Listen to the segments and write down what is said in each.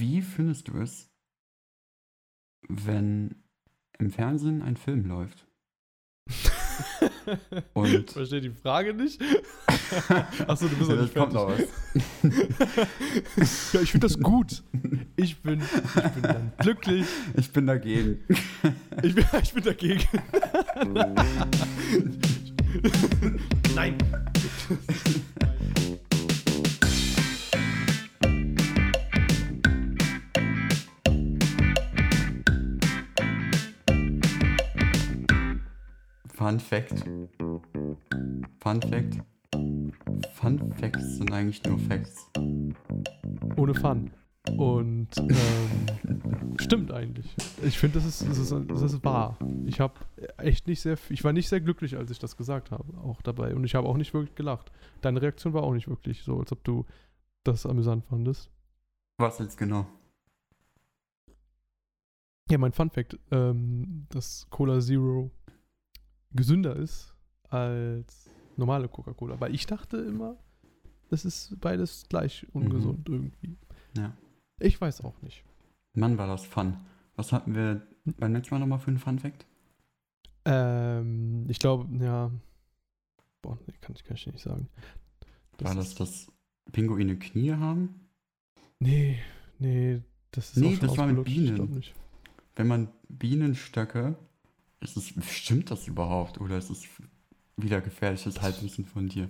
Wie findest du es, wenn im Fernsehen ein Film läuft? Und Ich verstehe die Frage nicht. Achso, du bist Ja, noch nicht kommt fertig. was. Ja, ich finde das gut. Ich bin, ich bin dann glücklich. Ich bin dagegen. Ich bin, ich bin dagegen. Nein. Fun Fact. Fun Fact. Fun Facts sind eigentlich nur Facts. Ohne Fun. Und ähm, stimmt eigentlich. Ich finde, das ist, das, ist, das ist wahr. Ich habe echt nicht sehr, ich war nicht sehr glücklich, als ich das gesagt habe, auch dabei. Und ich habe auch nicht wirklich gelacht. Deine Reaktion war auch nicht wirklich so, als ob du das amüsant fandest. Was jetzt genau? Ja, mein Fun Fact, ähm, dass Cola Zero gesünder ist als normale Coca-Cola. Weil ich dachte immer, das ist beides gleich ungesund irgendwie. Ja. Ich weiß auch nicht. Mann, war das Fun. Was hatten wir beim letzten Mal nochmal für einen Fun Fact? Ähm, ich glaube, ja. Boah, nee, kann, ich- kann ich nicht sagen. war das, dass Pinguine Knie haben? Nee, nee, das ist Nee, das war mit Bienen. Wenn man Bienenstöcke, ist es, stimmt das überhaupt? Oder ist es wieder gefährliches Halbwissen von dir?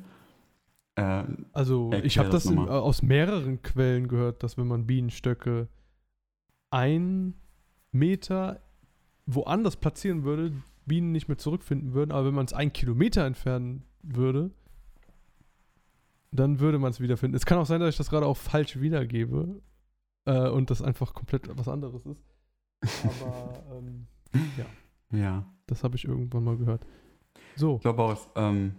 Äh, Also, ich habe das das in, aus mehreren Quellen gehört, dass wenn man Bienenstöcke ein Meter woanders platzieren würde, Bienen nicht mehr zurückfinden würden, aber wenn man es einen Kilometer entfernen würde, dann würde man es wiederfinden. Es kann auch sein, dass ich das gerade auch falsch wiedergebe äh, und das einfach komplett was anderes ist. Aber ähm, ja. Das habe ich irgendwann mal gehört. So, Ich glaube auch, ähm,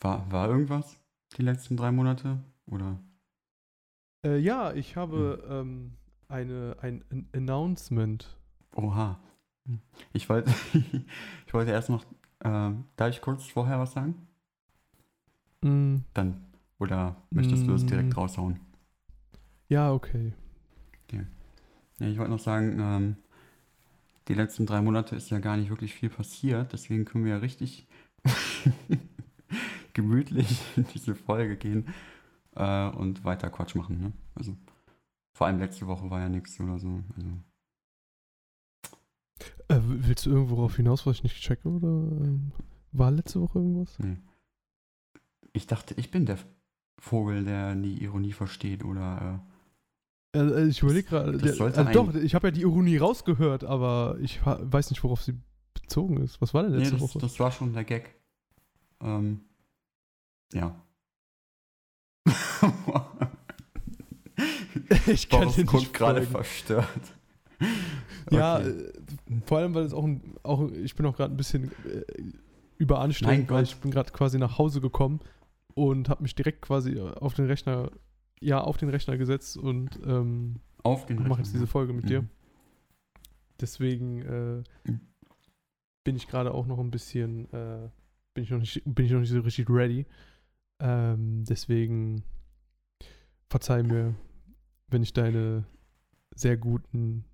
war, war irgendwas die letzten drei Monate? Oder? äh, ja, ich habe ähm, eine, ein, ein Announcement. Oha. Ich wollte, ich wollte erst noch, ähm, darf ich kurz vorher was sagen? Mm, Dann, oder möchtest du es direkt Mm. raushauen? ja, okay. Ja, ich wollte noch sagen, ähm, die letzten drei Monate ist ja gar nicht wirklich viel passiert, deswegen können wir ja richtig gemütlich in diese Folge gehen äh, und weiter Quatsch machen. Ne? Also vor allem letzte Woche war ja nichts oder so. Also, Äh, willst du irgendwo darauf hinaus, was ich nicht checke? Oder ähm, war letzte Woche irgendwas? nee. Ich dachte, ich bin der Vogel, der die Ironie versteht oder Äh, äh, ich überlege gerade. Also doch, ein- ich habe ja die Ironie rausgehört, aber ich weiß nicht, worauf sie bezogen ist. Was war denn äh, nee, letzte das, Woche? das war schon der Gag. Ähm, ja. ich kann guckt nicht gerade verstört. Ja, Okay. äh, vor allem, weil es auch, ein, auch ich bin auch gerade ein bisschen äh, überanstrengend, weil ich bin gerade quasi nach Hause gekommen und habe mich direkt quasi auf den Rechner, ja, auf den Rechner gesetzt und ähm, mache jetzt diese. Folge mit dir. Mhm. Deswegen äh, Mhm. bin ich gerade auch noch ein bisschen, äh, bin ich noch nicht, bin ich noch nicht so richtig ready. Ähm, deswegen verzeih mir, wenn ich deine sehr guten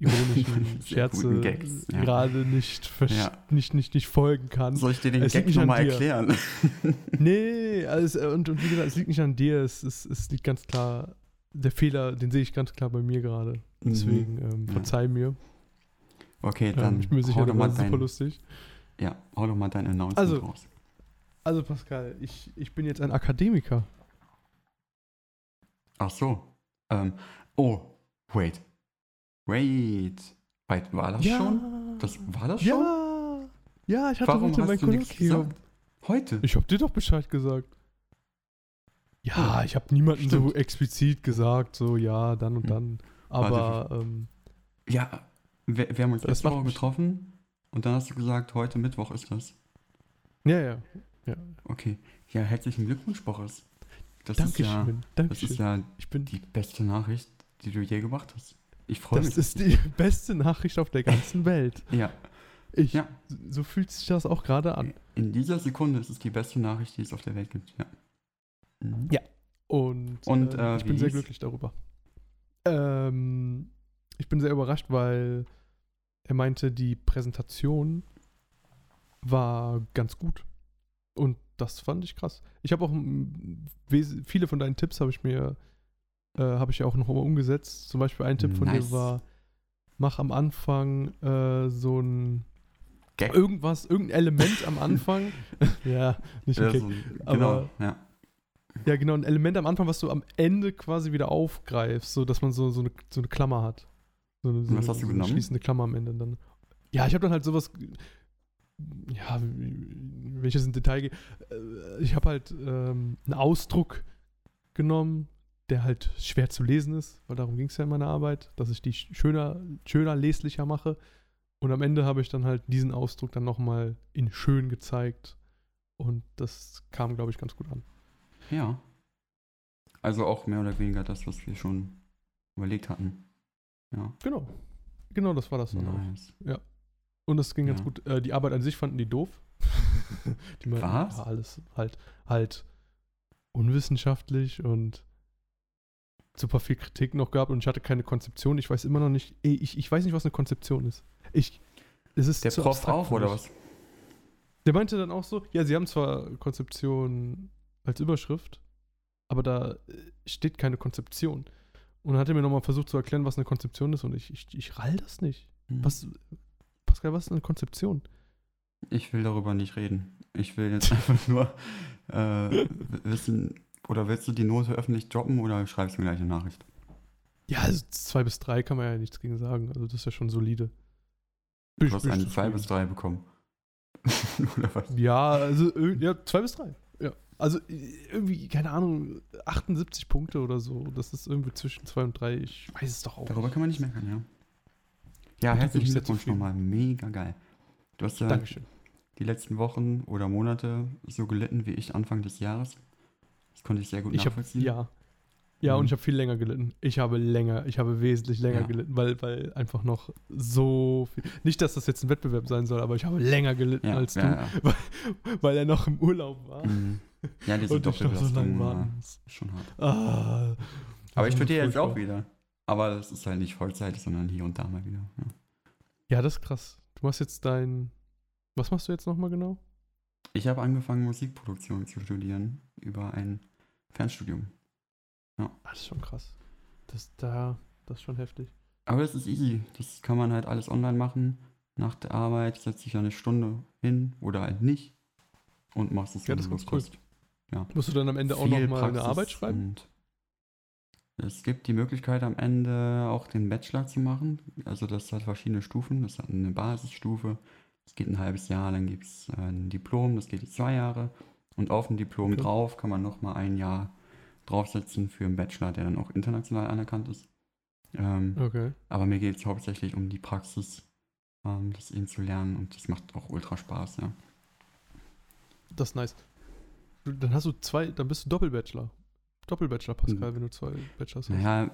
ironischen Scherze Gags, ja. gerade nicht, Ja. nicht, nicht, nicht folgen kann. Soll ich dir den Es Gag nochmal erklären? Nee, also, und, und wie gesagt, es liegt nicht an dir, es, es, es liegt ganz klar, der Fehler, den sehe ich ganz klar bei mir gerade. Mhm. Deswegen ähm, Ja. verzeih mir. Okay, Ähm, dann ich bin mir sicher, mal warst super lustig. ja, hau doch mal dein Announcement Also- raus. Also Pascal, ich, ich bin jetzt ein Akademiker. Ach so. Ähm, oh, wait. Wait. Wait, war das schon? Das, war das schon? ja, ja, ich hatte Warum heute mein Kolloquium. Heute? Ich hab dir doch Bescheid gesagt. Ja, Oh, ich habe niemandem so stimmt. explizit gesagt, so ja, dann und Hm. dann. Aber ähm, Ja, wir, wir haben uns letzte Woche getroffen und dann hast du gesagt, heute Mittwoch ist das. ja, ja. ja. Okay. Ja, herzlichen Glückwunsch, Boris. Das ist ja, Dankeschön. das Dankeschön. ist ja ich bin, die beste Nachricht, die du je gemacht hast. Ich freue das mich. ist die beste Nachricht auf der ganzen Welt. ja, Ich, Ja. So fühlt sich das auch gerade an. in dieser Sekunde ist es die beste Nachricht, die es auf der Welt gibt. Ja. Mhm. Ja. Und, Und, äh, äh, ich bin sehr glücklich darüber. Ähm, ich bin sehr überrascht, weil er meinte, die Präsentation war ganz gut. Und das fand ich krass. Ich habe auch viele von deinen Tipps habe ich mir äh, habe ich ja auch noch mal umgesetzt. Zum Beispiel ein Tipp von Nice. dir war, mach am Anfang äh, so ein Gag. irgendwas, irgendein Element am Anfang. ja, nicht Ja, okay. so, genau, aber- ja. Ja, genau, ein Element am Anfang, was du am Ende quasi wieder aufgreifst, so dass man so, so, eine, so eine Klammer hat. So eine, so was eine, hast du eine genommen? schließende Klammer am Ende dann. Ja, ich habe dann halt sowas. Ja, wenn ich jetzt in Detail gehe, äh, ich habe halt ähm, einen Ausdruck genommen, der halt schwer zu lesen ist, weil darum ging es ja in meiner Arbeit, dass ich die schöner, schöner leslicher mache. Und am Ende habe ich dann halt diesen Ausdruck dann nochmal in schön gezeigt. Und das kam, glaube ich, ganz gut an. Ja. Also auch mehr oder weniger das, was wir schon überlegt hatten. Ja. Genau. Genau, das war das dann auch. Nice. Und das ging ganz Ja. gut. Äh, die Arbeit an sich fanden die doof. die meinten, Was? Ja, alles halt, halt unwissenschaftlich und super viel Kritik noch gab und ich hatte keine Konzeption. Ich weiß immer noch nicht, ey, ich, ich weiß nicht, was eine Konzeption ist. Ich, es ist Der Prof auch, oder was? Der meinte dann auch so, ja, sie haben zwar Konzeption als Überschrift, aber da äh, steht keine Konzeption. Und dann hat er mir nochmal versucht zu erklären, was eine Konzeption ist und ich, ich, ich rall das nicht. Hm. Was, Pascal, was ist eine Konzeption? Ich will darüber nicht reden. Ich will jetzt einfach nur äh, wissen, oder willst du die Note öffentlich droppen oder schreibst du mir gleich eine Nachricht? Ja, also zwei bis drei kann man ja nichts gegen sagen. Also das ist ja schon solide. Du hast eine. 2 bis 3 bekommen. oder was? Ja, also ja, zwei bis drei. Ja. Also irgendwie, keine Ahnung, 78 Punkte oder so. Das ist irgendwie zwischen zwei und drei. Ich weiß es doch auch. Darüber nicht. kann man nicht meckern, ja. Ja, Und herzlichen Glückwunsch nochmal. Mega geil. Du hast ja Dankeschön. die letzten Wochen oder Monate so gelitten wie ich Anfang des Jahres. Das konnte ich sehr gut Ich nachvollziehen. ja. Ja, Mhm. und ich habe viel länger gelitten. Ich habe länger, ich habe wesentlich länger Ja. gelitten, weil, weil einfach noch so viel. Nicht, dass das jetzt ein Wettbewerb sein soll, aber ich habe länger gelitten ja, als du, ja. weil er noch im Urlaub war. Mhm. ja diese und ich noch so lange Doppelbelastung war schon hart. Ah, Aber ich studiere jetzt auch wieder. Aber das ist halt nicht Vollzeit, sondern hier und da mal wieder. Ja. Ja, das ist krass. Du machst jetzt dein. Was machst du jetzt nochmal genau? Ich habe angefangen, Musikproduktion zu studieren über ein Fernstudium. Ah, das ist schon krass. Das da, das ist schon heftig. Aber das ist easy. Das kann man halt alles online machen. Nach der Arbeit setzt sich eine Stunde hin oder halt nicht und machst es, Ja, das Lust cool. hast. Musst du dann am Ende auch Viel nochmal eine Arbeit schreiben? Es gibt die Möglichkeit am Ende auch den Bachelor zu machen. Also das hat verschiedene Stufen. Das hat eine Basisstufe. Das geht ein halbes Jahr. Dann gibt es ein Diplom. Das geht zwei Jahre. Und auf dem Diplom Okay. drauf kann man nochmal ein Jahr draufsetzen für einen Bachelor, der dann auch international anerkannt ist. Ähm, Okay. aber mir geht es hauptsächlich um die Praxis, ähm, das eben zu lernen. Und das macht auch ultra Spaß, ja. Das ist nice. Dann hast du zwei, dann bist du Doppelbachelor. Doppelbachelor, Pascal, Mhm. wenn du zwei Bachelors hast. Naja,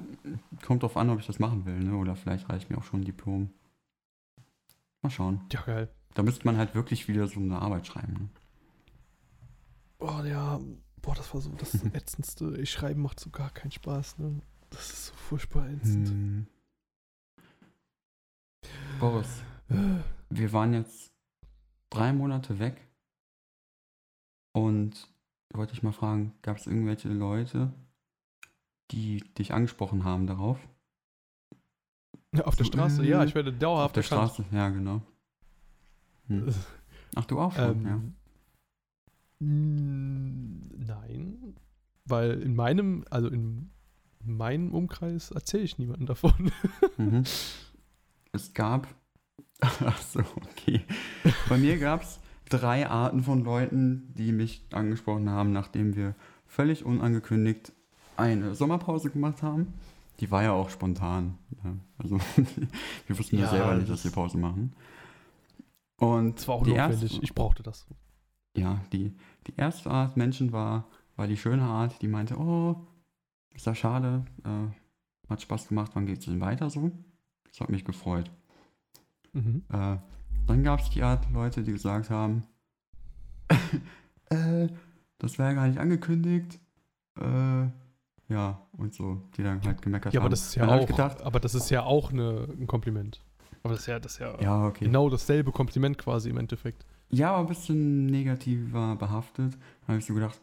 kommt drauf an, ob ich das machen will, ne? Oder vielleicht reicht mir auch schon ein Diplom. Mal schauen. Ja, geil. Da müsste man halt wirklich wieder so eine Arbeit schreiben. Ne? Oh ja, boah, das war so das ätzendste. Ich schreiben macht so gar keinen Spaß, ne? Das ist so furchtbar ätzend. Hm. Boris, wir waren jetzt drei Monate weg und wollte ich mal fragen, gab es irgendwelche Leute, die dich angesprochen haben darauf? Auf der So, Straße, äh, ja, ich werde Auf dauerhaft der erkannt. Straße, ja, genau. Hm. Ach, du auch schon, ja. Ähm, mm, Nein, weil in meinem, also in meinem Umkreis erzähle ich niemandem davon. Mhm. Es gab. Ach so, okay. Bei mir gab es drei Arten von Leuten, die mich angesprochen haben, nachdem wir völlig unangekündigt eine Sommerpause gemacht haben. Die war ja auch spontan. Ja. Also wir wussten ja, Ja, selber nicht, das- dass wir Pause machen. Und Das war auch die notwendig. erste, Ich brauchte das. Ja, die, die erste Art Menschen war, war die schöne Art, die meinte, oh, ist ja schade, äh, hat Spaß gemacht, wann geht's denn weiter so? Das hat mich gefreut. Mhm. Äh, dann gab es die Art Leute, die gesagt haben, äh, das wäre gar nicht angekündigt. Äh, ja, und so, die dann halt gemeckert Ja, haben. aber das ist ja Dann auch, gedacht, aber das ist ja auch eine, ein Kompliment. Aber das ist ja, das ist ja, ja, okay. genau dasselbe Kompliment quasi im Endeffekt. Ja, aber ein bisschen negativer behaftet. Da habe ich so gedacht,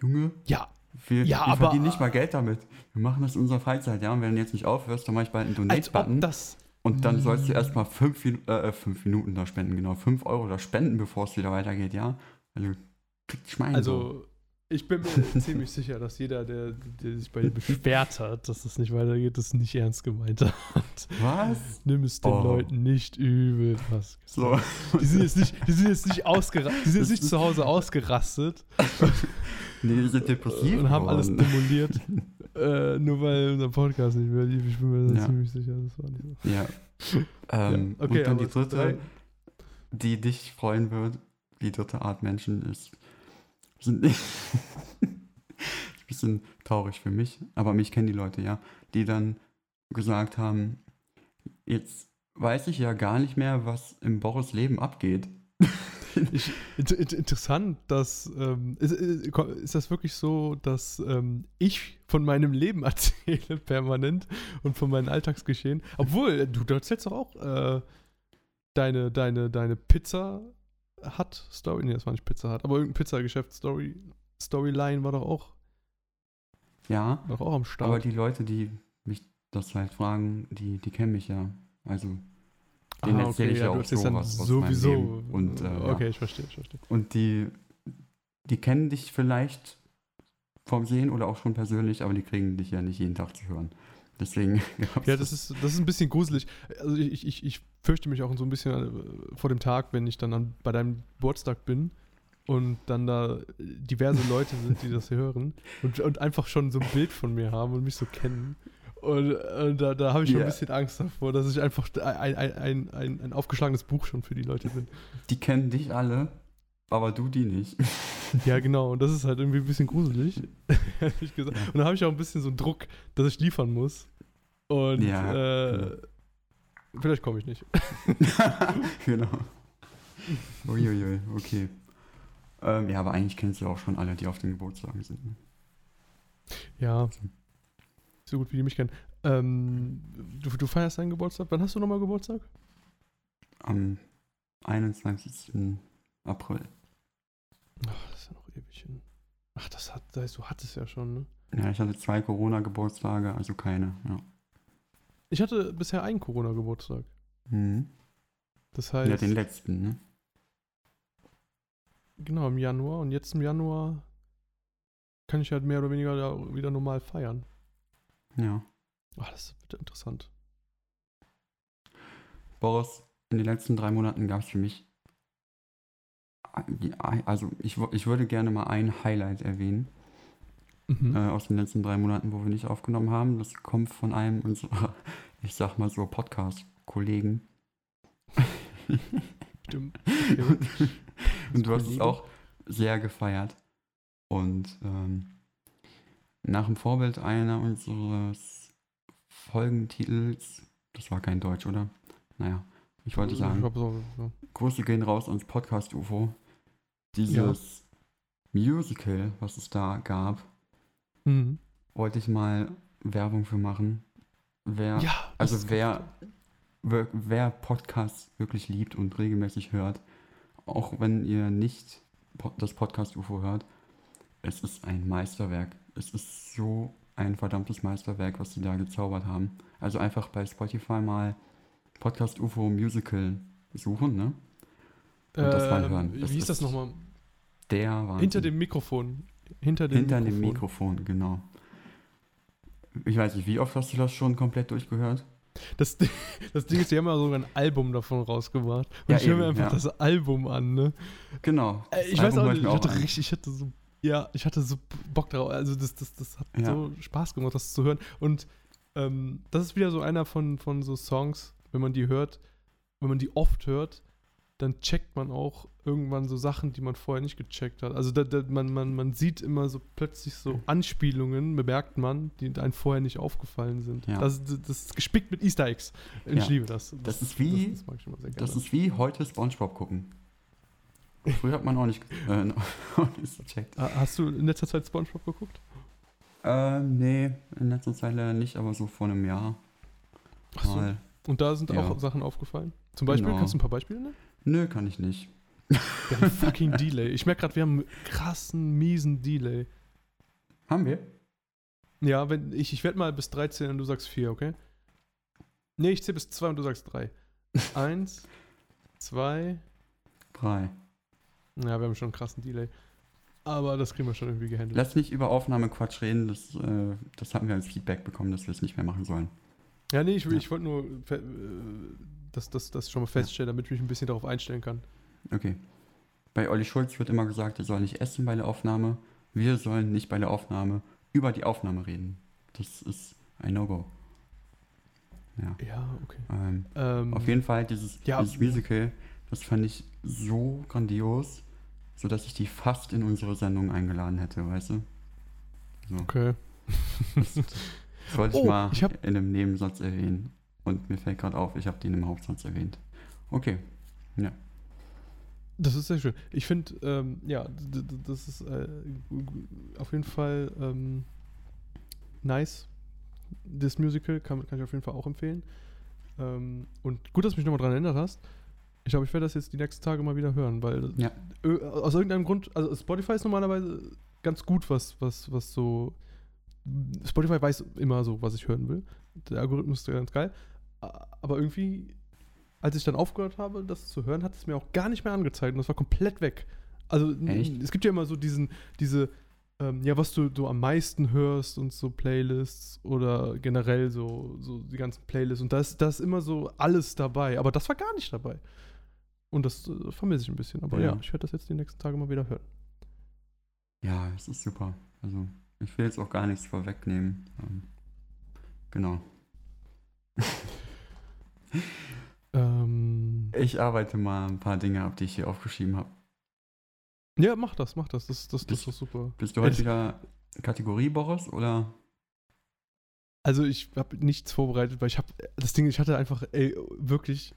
Junge, Ja, wir, Ja, wir verdienen nicht mal Geld damit. Wir machen das in unserer Freizeit, ja. Und wenn du jetzt nicht aufhörst, dann mache ich bald einen Donate-Button. das. Und dann sollst du erstmal fünf, äh, fünf Minuten da spenden, genau. Fünf Euro da spenden, bevor es wieder weitergeht, ja. Also, kriegt Schmein. so. Also, ich bin mir ziemlich sicher, dass jeder, der, der sich bei dir beschwert hat, dass es nicht weitergeht, das nicht ernst gemeint hat. Was? Nimm es den Oh. Leuten nicht übel. Was So. Die sind jetzt nicht, die sind jetzt nicht ausgerastet, die sind jetzt nicht zu Hause ausgerastet Nee, die sind depressiv. und haben alles demoliert, äh, nur weil unser Podcast nicht mehr lief. Ich bin mir Ja. ziemlich sicher, das war nicht so. Ja. Ähm, Ja, okay, und dann die dritte, drei- die dich freuen wird, die dritte Art Menschen ist, sind bisschen traurig für mich, aber mich kennen die Leute ja, die dann gesagt haben, jetzt weiß ich ja gar nicht mehr, was im Boris Leben abgeht. Ich, int- int- interessant, dass ähm, ist, ist das wirklich so, dass ähm, ich von meinem Leben erzähle permanent und von meinen Alltagsgeschehen, obwohl du, du erzählst doch auch äh, deine deine deine Pizza hat Story, nee, das war nicht Pizza hat, aber irgendein Pizzageschäft Story Storyline war doch auch Ja, war doch auch am Start. aber die Leute, die mich das halt fragen, die, die kennen mich ja. Also, Ah, erzähle ich ja du auch erzählst so dann was aus meinem sowieso. Und, äh, ja. okay, ich verstehe, ich verstehe. Und die, die kennen dich vielleicht vom Sehen oder auch schon persönlich, aber die kriegen dich ja nicht jeden Tag zu hören. Deswegen Ja, das ist, das ist ein bisschen gruselig. Also ich, ich, ich fürchte mich auch so ein bisschen äh, vor dem Tag, wenn ich dann an, bei deinem Geburtstag bin und dann da diverse Leute sind, die das hören und, und einfach schon so ein Bild von mir haben und mich so kennen. Und, äh, da, da habe ich schon ein bisschen Angst davor, dass ich einfach ein, ein, ein, ein, aufgeschlagenes Buch schon für die Leute bin. Die kennen dich alle, aber du die nicht. Ja, genau. Und das ist halt irgendwie ein bisschen gruselig, ehrlich gesagt. Ja. Und da habe ich auch ein bisschen so einen Druck, dass ich liefern muss. Und Ja, äh, vielleicht komme ich nicht. genau. Uiuiui, okay. Ähm, ja, aber eigentlich kennst du auch schon alle, die auf den Geburtstagen sind. ne? Ja. So gut wie die mich kennen. Ähm, du, du feierst deinen Geburtstag. Wann hast du nochmal Geburtstag? Am 21. April. Ach, das ist ja noch ewig hin. Ach, das hat, das heißt, du hattest ja schon, ne? Ja, ich hatte zwei Corona-Geburtstage, also keine. Ja. Ich hatte bisher einen Corona-Geburtstag. Mhm. Das heißt, ja, den letzten, ne? genau, im Januar. Und jetzt im Januar kann ich halt mehr oder weniger wieder normal feiern. Ja. Ach, das wird interessant. Boris, in den letzten drei Monaten gab es für mich, also ich, ich würde gerne mal ein Highlight erwähnen Mhm. äh, aus den letzten drei Monaten, wo wir nicht aufgenommen haben. Das kommt von einem unserer, ich sag mal so, Podcast-Kollegen. Stimmt. Und du hast es auch sehr gefeiert. Und ähm, nach dem Vorbild einer unseres Folgentitels, das war kein Deutsch, oder? Naja, ich wollte sagen, ja. Grüße gehen raus ans Podcast UFO. Dieses Musical, was es da gab, Mhm. wollte ich mal Werbung für machen. Wer, Ja, also wer, wer, wer Podcasts wirklich liebt und regelmäßig hört, auch wenn ihr nicht das Podcast UFO hört, es ist ein Meisterwerk. Es ist so ein verdammtes Meisterwerk, was sie da gezaubert haben. Also einfach bei Spotify mal Podcast UFO Musical suchen, ne? Und das mal Ähm, hören. Das wie hieß das ist nochmal? Der Wahnsinn. Hinter dem Mikrofon. Hinter dem Hinter Mikrofon. dem Mikrofon, genau. Ich weiß nicht, wie oft hast du das schon komplett durchgehört? Das, das Ding ist, die haben ja sogar ein Album davon rausgebracht. Und Ja, ich höre mir einfach ja. das Album an, ne? Genau. Äh, Ich weiß Album auch nicht, ich hatte richtig, ich hatte so, ja, ich hatte so Bock drauf. Also das, das, das hat Ja. so Spaß gemacht, das zu hören. Und ähm, das ist wieder so einer von, von so Songs, wenn man die hört, wenn man die oft hört, dann checkt man auch irgendwann so Sachen, die man vorher nicht gecheckt hat. Also da, da, man, man, man sieht immer so plötzlich so Anspielungen, bemerkt man, die einem vorher nicht aufgefallen sind. Ja. Das, das ist gespickt mit Easter Eggs. Ich Ja. liebe das. Das ist wie- Das, das mag ich immer sehr gerne. Das ist wie heute Spongebob gucken. Früher hat man auch nicht, äh, auch nicht gecheckt. Ah, Hast du in letzter Zeit Spongebob geguckt? Äh, nee, in letzter Zeit leider nicht, aber so vor einem Jahr. Ach so. Und da sind Ja. auch Sachen aufgefallen. Zum Beispiel, Genau. kannst du ein paar Beispiele nennen? Nö, kann ich nicht. Wir haben fucking Delay. Ich merke gerade, wir haben einen krassen, miesen Delay. Haben wir? Ja, wenn ich, ich werde mal bis 13 und du sagst 4, okay? Nee, ich zähle bis 2 und du sagst 3. Eins, zwei. Drei. Ja, wir haben schon einen krassen Delay. Aber das kriegen wir schon irgendwie gehandelt. Lass nicht über Aufnahmequatsch reden, das, äh, das hatten wir als Feedback bekommen, dass wir es nicht mehr machen sollen. Ja, nee, ich, Ja. ich wollte nur äh, das, das, das schon mal feststellen, damit ich mich ein bisschen darauf einstellen kann. Okay. Bei Olli Schulz wird immer gesagt, er soll nicht essen bei der Aufnahme. Wir sollen nicht bei der Aufnahme über die Aufnahme reden. Das ist ein No-Go. Ja. Ja, okay. Ähm, Ähm, auf jeden Fall, dieses, Ja. dieses Musical, das fand ich so grandios, sodass ich die fast in unsere Sendung eingeladen hätte, weißt du? So, Okay. das wollte ich Oh, mal ich hab- in einem Nebensatz erwähnen. Und mir fällt gerade auf, ich habe den im Hauptsatz erwähnt. Okay. Das ist sehr schön. Ich finde, ähm, ja, das ist äh, auf jeden Fall ähm, nice. Das Musical kann, kann ich auf jeden Fall auch empfehlen. Ähm, und gut, dass du mich nochmal dran erinnert hast. Ich glaube, ich werde das jetzt die nächsten Tage mal wieder hören, weil Ja. aus irgendeinem Grund, also Spotify ist normalerweise ganz gut, was, was, was so. Spotify weiß immer so, was ich hören will. Der Algorithmus ist ja ganz geil. Aber irgendwie als ich dann aufgehört habe, das zu hören, hat es mir auch gar nicht mehr angezeigt und das war komplett weg. Also Echt? es gibt ja immer so diesen, diese, ähm, ja, was du so am meisten hörst und so Playlists oder generell so, so die ganzen Playlists und da ist, da ist immer so alles dabei, aber das war gar nicht dabei. Und das äh, vermisse ich ein bisschen. Aber ja, Ja. ich werde das jetzt die nächsten Tage mal wieder hören. Ja, es ist super. Also, ich will jetzt auch gar nichts vorwegnehmen. Ähm, genau. Ähm, Ich arbeite mal ein paar Dinge ab, die ich hier aufgeschrieben habe. ja, mach das, mach das. Das, das, das Bist- ist super. Bist du heute Es- wieder Kategorie Boris oder? Also ich habe nichts vorbereitet, weil ich habe das Ding, ich hatte einfach ey, wirklich,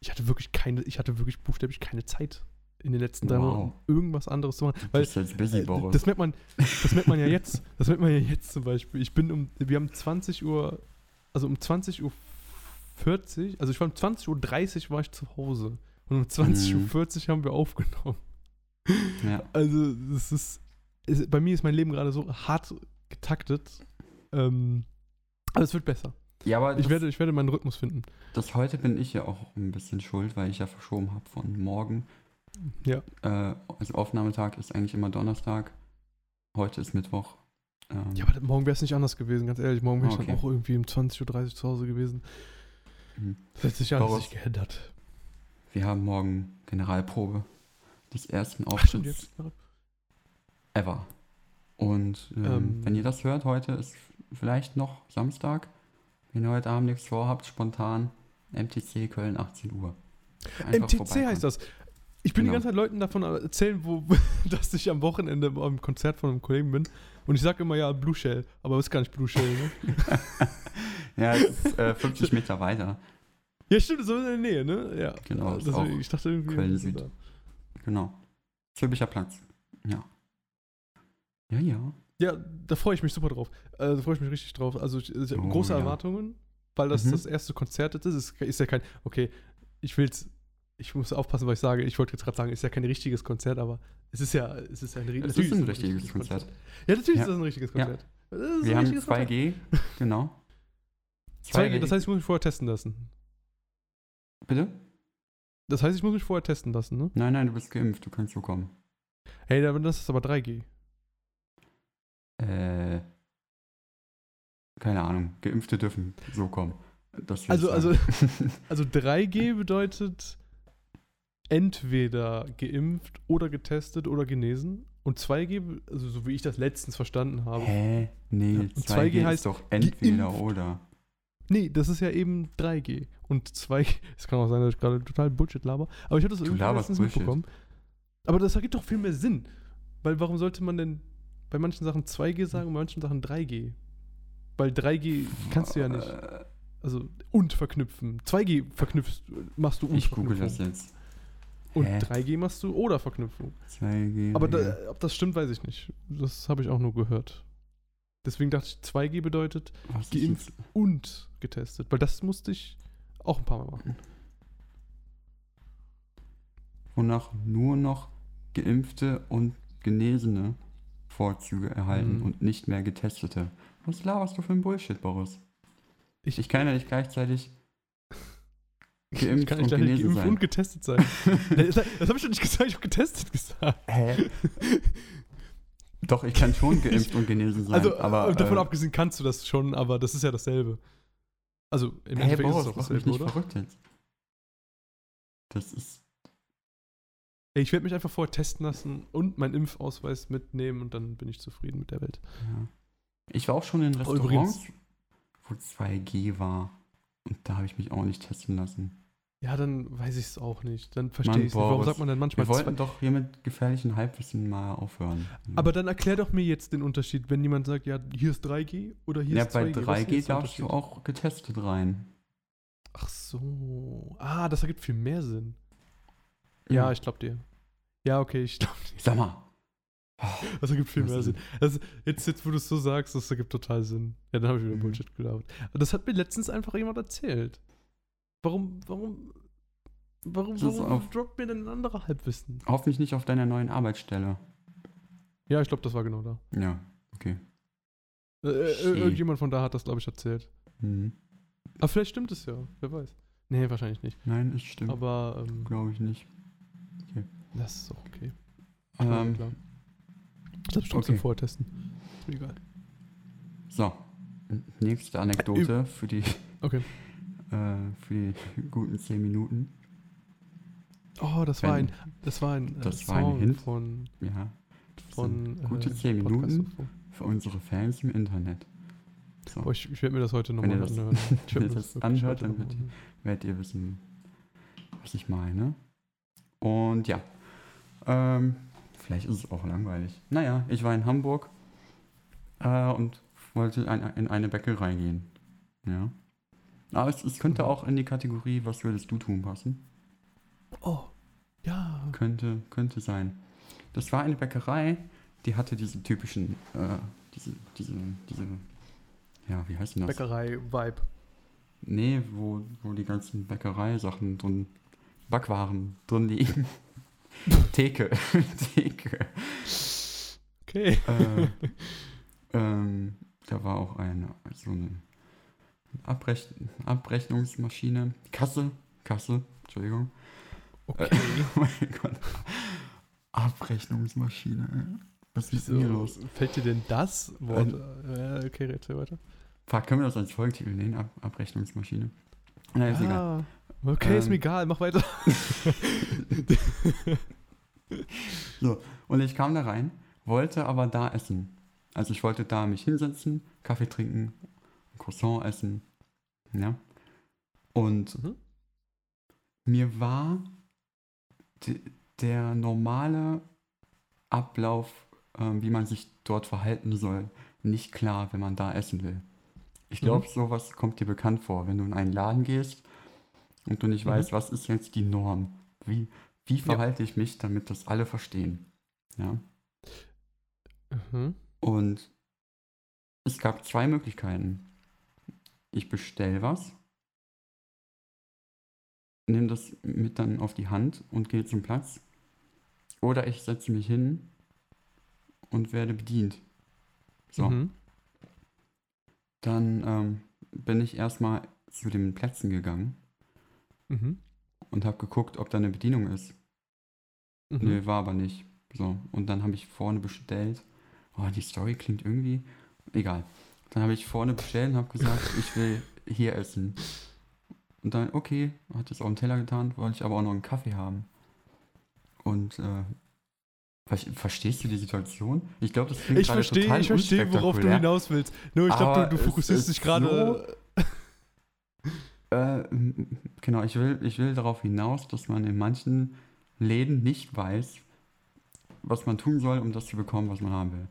ich hatte wirklich keine, ich hatte wirklich buchstäblich keine Zeit in den letzten drei Wow. Monaten irgendwas anderes zu machen. Du Weil bist jetzt busy äh, Boris. das merkt man, das merkt man ja jetzt, das merkt man ja jetzt zum Beispiel. Ich bin um, wir haben 20 Uhr, also um 20 Uhr 40, also ich war um 20 Uhr 30 war ich zu Hause und um 20 Uhr. 40 haben wir aufgenommen. ja. Also, das ist, ist. Bei mir ist mein Leben gerade so hart getaktet. Ähm, aber es wird besser. ja, aber Ich das, werde, ich werde meinen Rhythmus finden. das heute bin ich ja auch ein bisschen schuld, weil ich ja verschoben habe von morgen. Ja. Äh, also Aufnahmetag ist eigentlich immer Donnerstag. Heute ist Mittwoch. Ähm, Ja, aber morgen wäre es nicht anders gewesen, ganz ehrlich. Morgen wäre ich Okay. dann auch irgendwie um 20.30 Uhr zu Hause gewesen. Mhm. Das hat sich alles Boris. nicht geändert. wir haben morgen Generalprobe des ersten Auftritts ever. Und ähm, Ähm. wenn ihr das hört, heute ist vielleicht noch Samstag. Wenn ihr heute Abend nichts vorhabt, spontan MTC Köln 18 Uhr. Einfach MTC heißt das. Ich bin die Genau. ganze Zeit Leuten davon erzählen, wo, dass ich am Wochenende beim Konzert von einem Kollegen bin. Und ich sage immer, ja, Blue Shell. Aber es ist gar nicht Blue Shell, ne? ja, es ist äh, 50 Meter weiter. ja, stimmt, so in der Nähe, ne? Ja. Genau, ist Deswegen, auch ich dachte irgendwie. Köln das Süd. da. Genau. Zülpicher Platz. Ja. Ja, ja. Ja, da freue ich mich super drauf. Äh, da freue ich mich richtig drauf. Also ich, ich habe Oh, große ja. Erwartungen, weil das Mhm. das erste Konzert ist. Es ist, ja kein, okay, ich will's, ich muss aufpassen, was ich sage. Ich wollte jetzt gerade sagen, es ist ja kein richtiges Konzert, aber es ist ja, es ist ja ein, Es ist ein es richtiges Konzert. Ja, natürlich Ja. ist das ein richtiges Ja. Konzert. Das ist Wir ein haben richtiges Konzert. 2G, genau. 2G, das heißt, ich muss mich vorher testen lassen. Bitte? Das heißt, ich muss mich vorher testen lassen, ne? Nein, nein, du bist geimpft, du kannst so kommen. Hey, dann- das ist aber 3G. Äh, keine Ahnung, Geimpfte dürfen so kommen. Also, also, also 3G bedeutet entweder geimpft oder getestet oder genesen. Und 2G, be- also so wie ich das letztens verstanden habe. Hä? Nee, Ja, und 2G, 2G ist heißt doch entweder geimpft. oder. Nee, das ist ja eben 3G. Und 2G, es kann auch sein, dass ich gerade total Bullshit laber, aber ich habe das Du irgendwie letztens Bullshit. mitbekommen. Aber das ergibt doch viel mehr Sinn. Weil warum sollte man denn bei manchen Sachen 2G sagen und bei manchen Sachen 3G? Weil 3G kannst du ja nicht. Also und verknüpfen. 2G verknüpfst, machst du und Ich google das jetzt. Und Hä? 3G machst du oder Verknüpfung. 2G. Aber da, ob das stimmt, weiß ich nicht. Das habe ich auch nur gehört. Deswegen dachte ich, 2G bedeutet Was geimpft und getestet. Weil das musste ich auch ein paar Mal machen. wonach nur noch Geimpfte und Genesene Vorzüge erhalten Mhm. und nicht mehr Getestete. Was laberst du für ein Bullshit, Boris? Ich, Ich kann ja nicht gleichzeitig ich geimpft kann und nicht gleich genesen geimpft sein. und getestet sein. Das das habe ich schon nicht gesagt, ich habe getestet gesagt. Hä? Doch, ich kann schon geimpft und genesen sein. Also, aber, davon äh, abgesehen kannst du das schon, aber das ist ja dasselbe. Also, im Hey, Endeffekt Boris, ist es doch mich dasselbe, nicht oder? verrückt jetzt. Das ist. Ey, ich werde mich einfach vorher testen lassen und meinen Impfausweis mitnehmen und dann bin ich zufrieden mit der Welt. Ja. Ich war auch schon in Aber Restaurants, wo 2G war. Und da habe ich mich auch nicht testen lassen. Ja, dann weiß ich es auch nicht. Dann verstehe ich es nicht. Warum sagt man dann manchmal Wir wollten doch hier mit gefährlichen Halbwissen mal aufhören. Aber dann erklär doch mir jetzt den Unterschied, wenn jemand sagt, ja, hier ist 3G oder hier ja, ist bei 2G. Was ist 3G jetzt der darfst du auch getestet rein. Ach so. Ah, das ergibt viel mehr Sinn. Ja, ich glaube dir. Ja, okay, ich glaube dir. Sag mal. Das ergibt viel mehr Sinn. Also, jetzt, jetzt, wo du es so sagst, das ergibt total Sinn. Ja, dann habe ich wieder Mhm. Bullshit gelabert. Aber das hat mir letztens einfach jemand erzählt. Warum, warum, warum, Das ist warum auf- droppt mir denn ein anderer Halbwissen? Hoffentlich nicht auf deiner neuen Arbeitsstelle. Ja, ich glaube, das war genau da. Ja, okay. Äh, äh, irgendjemand von da hat das, glaube ich, erzählt. Mhm. Aber vielleicht stimmt es ja, wer weiß. Nee, wahrscheinlich nicht. Nein, es stimmt. Aber ähm, Glaube ich nicht. das ist auch okay. Ähm, klar. Ich glaube, ich trotzdem okay. vorher testen. Ist mir egal. so. Nächste Anekdote für die, Okay. Äh, für die guten 10 Minuten. Oh, das war Wenn- ein, das war ein äh, Das war ein Song Hint. von, Ja, von gute äh, 10 Podcast Minuten für unsere Fans im Internet. So, Boah, ich, ich werde mir das heute nochmal das- anhören. Werd wenn ihr das wirklich anhört, dann werdet ihr wissen, was ich meine. Und ja, ähm, vielleicht ist es auch langweilig. Naja, ich war in Hamburg äh, und wollte ein, in eine Bäckerei gehen. Ja. Aber es, es könnte auch in die Kategorie, was würdest du tun, passen. Oh, ja. Könnte, könnte sein. Das war eine Bäckerei, die hatte diese typischen, äh, diese, diese, diese, ja, wie heißt denn das? Bäckerei-Vibe. Nee, wo, wo die ganzen Bäckereisachen drin, Backwaren drin liegen. Theke. Theke. Okay. Äh, ähm, da war auch eine, so eine Abrech Abrechnungsmaschine. Kasse. Kasse. Entschuldigung. Okay. Oh mein Gott. Abrechnungsmaschine. Was ist denn hier los? Fällt dir denn das Wort? Äh, okay, erzähl weiter. Fuck, können wir das als Folgetitel nehmen? Ab Abrechnungsmaschine. Na, ist egal. Ah, okay, ist Ähm, mir egal, mach weiter. Und ich kam da rein, wollte aber da essen. Also ich wollte da mich hinsetzen, Kaffee trinken, Croissant essen. Ja. Und Mhm. mir war de, der normale Ablauf, ähm, wie man sich dort verhalten soll, nicht klar, wenn man da essen will. Ich glaube, Mhm. sowas kommt dir bekannt vor, wenn du in einen Laden gehst und du nicht Mhm. weißt, was ist jetzt die Norm. Wie, wie Ja. verhalte ich mich, damit das alle verstehen. Ja. Mhm. Und es gab zwei Möglichkeiten. Ich bestell was, nehme das mit dann auf die Hand und gehe zum Platz. Oder ich setze mich hin und werde bedient. So, Mhm. dann ähm, bin ich erstmal zu den Plätzen gegangen Mhm. und habe geguckt, ob da eine Bedienung ist. Mhm. Nee, war aber nicht. So, und dann habe ich vorne bestellt. Oh, die Story klingt irgendwie. Egal. Dann habe ich vorne bestellt und habe gesagt, ich will hier essen. Und dann, okay, hat es auf den Teller getan, wollte ich aber auch noch einen Kaffee haben. Und, äh, ver verstehst du die Situation? Ich glaube, das klingt Ich gerade verstehe, total ich verstehe, worauf du hinaus willst. Nur ich glaube, du, du fokussierst dich gerade. Äh, genau, ich will, ich will darauf hinaus, dass man in manchen Läden nicht weiß, was man tun soll, um das zu bekommen, was man haben will.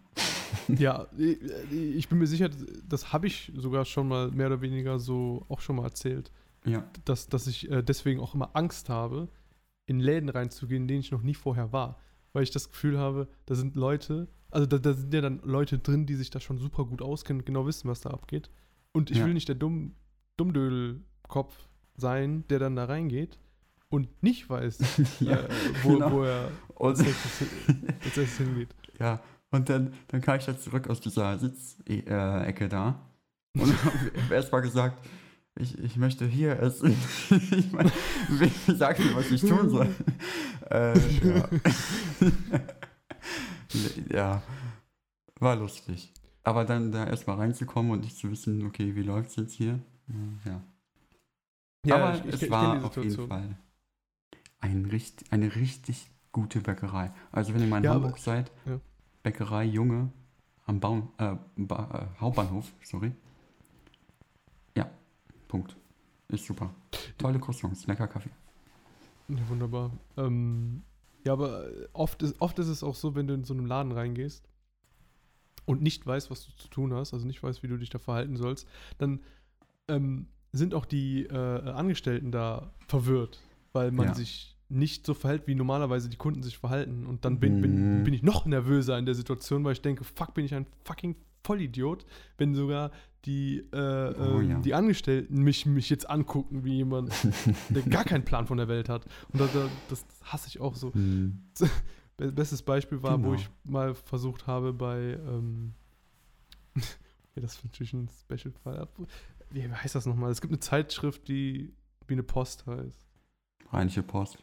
Ja, ich ich bin mir sicher, das habe ich sogar schon mal mehr oder weniger so auch schon mal erzählt, Ja. dass, dass ich äh, deswegen auch immer Angst habe, in Läden reinzugehen, in denen ich noch nie vorher war. Weil ich das Gefühl habe, da sind Leute Also da, da sind ja dann Leute drin, die sich da schon super gut auskennen und genau wissen, was da abgeht. Und ich Ja. will nicht der Dumm, Dummdödel-Kopf sein, der dann da reingeht und nicht weiß, ja, äh, wo, genau. wo er und, als nächstes, hin- als nächstes hingeht. ja, und dann, dann kam ich da zurück aus dieser Sitzecke äh, da und habe erstmal gesagt, ich, ich möchte hier essen. ich meine, wer sagt mir, was ich tun soll? äh, ja. ja, war lustig. Aber dann da erstmal reinzukommen und nicht zu wissen, okay, wie läuft's jetzt hier? Ja. Aber ich- es ich war auf jeden. Fall ein eine richtig gute Bäckerei. Also wenn ihr mal in Ja, Hamburg aber- seid, ja. Bäckerei Junge am Baum, äh, ba, äh, Hauptbahnhof, sorry. Ja, Punkt. Ist super. Tolle Croissants, lecker Kaffee. Ja, wunderbar. Ähm, ja, aber äh, oft ist, oft ist es auch so, wenn du in so einem Laden reingehst und nicht weißt, was du zu tun hast, also nicht weißt, wie du dich da verhalten sollst, dann ähm, sind auch die äh, Angestellten da verwirrt, weil man Ja. sich nicht so verhält, wie normalerweise die Kunden sich verhalten. Und dann bin, bin, Mhm. bin ich noch nervöser in der Situation, weil ich denke, fuck, bin ich ein fucking Vollidiot, wenn sogar die, äh, Oh ähm, ja. die Angestellten mich, mich jetzt angucken wie jemand, der gar keinen Plan von der Welt hat. Und da, da, das hasse ich auch so. Hm. Be- Bestes Beispiel war, wo Genau. ich mal versucht habe bei, ähm, okay, das ist natürlich ein Special-Fall. Wie heißt das nochmal? Es gibt eine Zeitschrift, die wie eine Post heißt. Rheinische Post.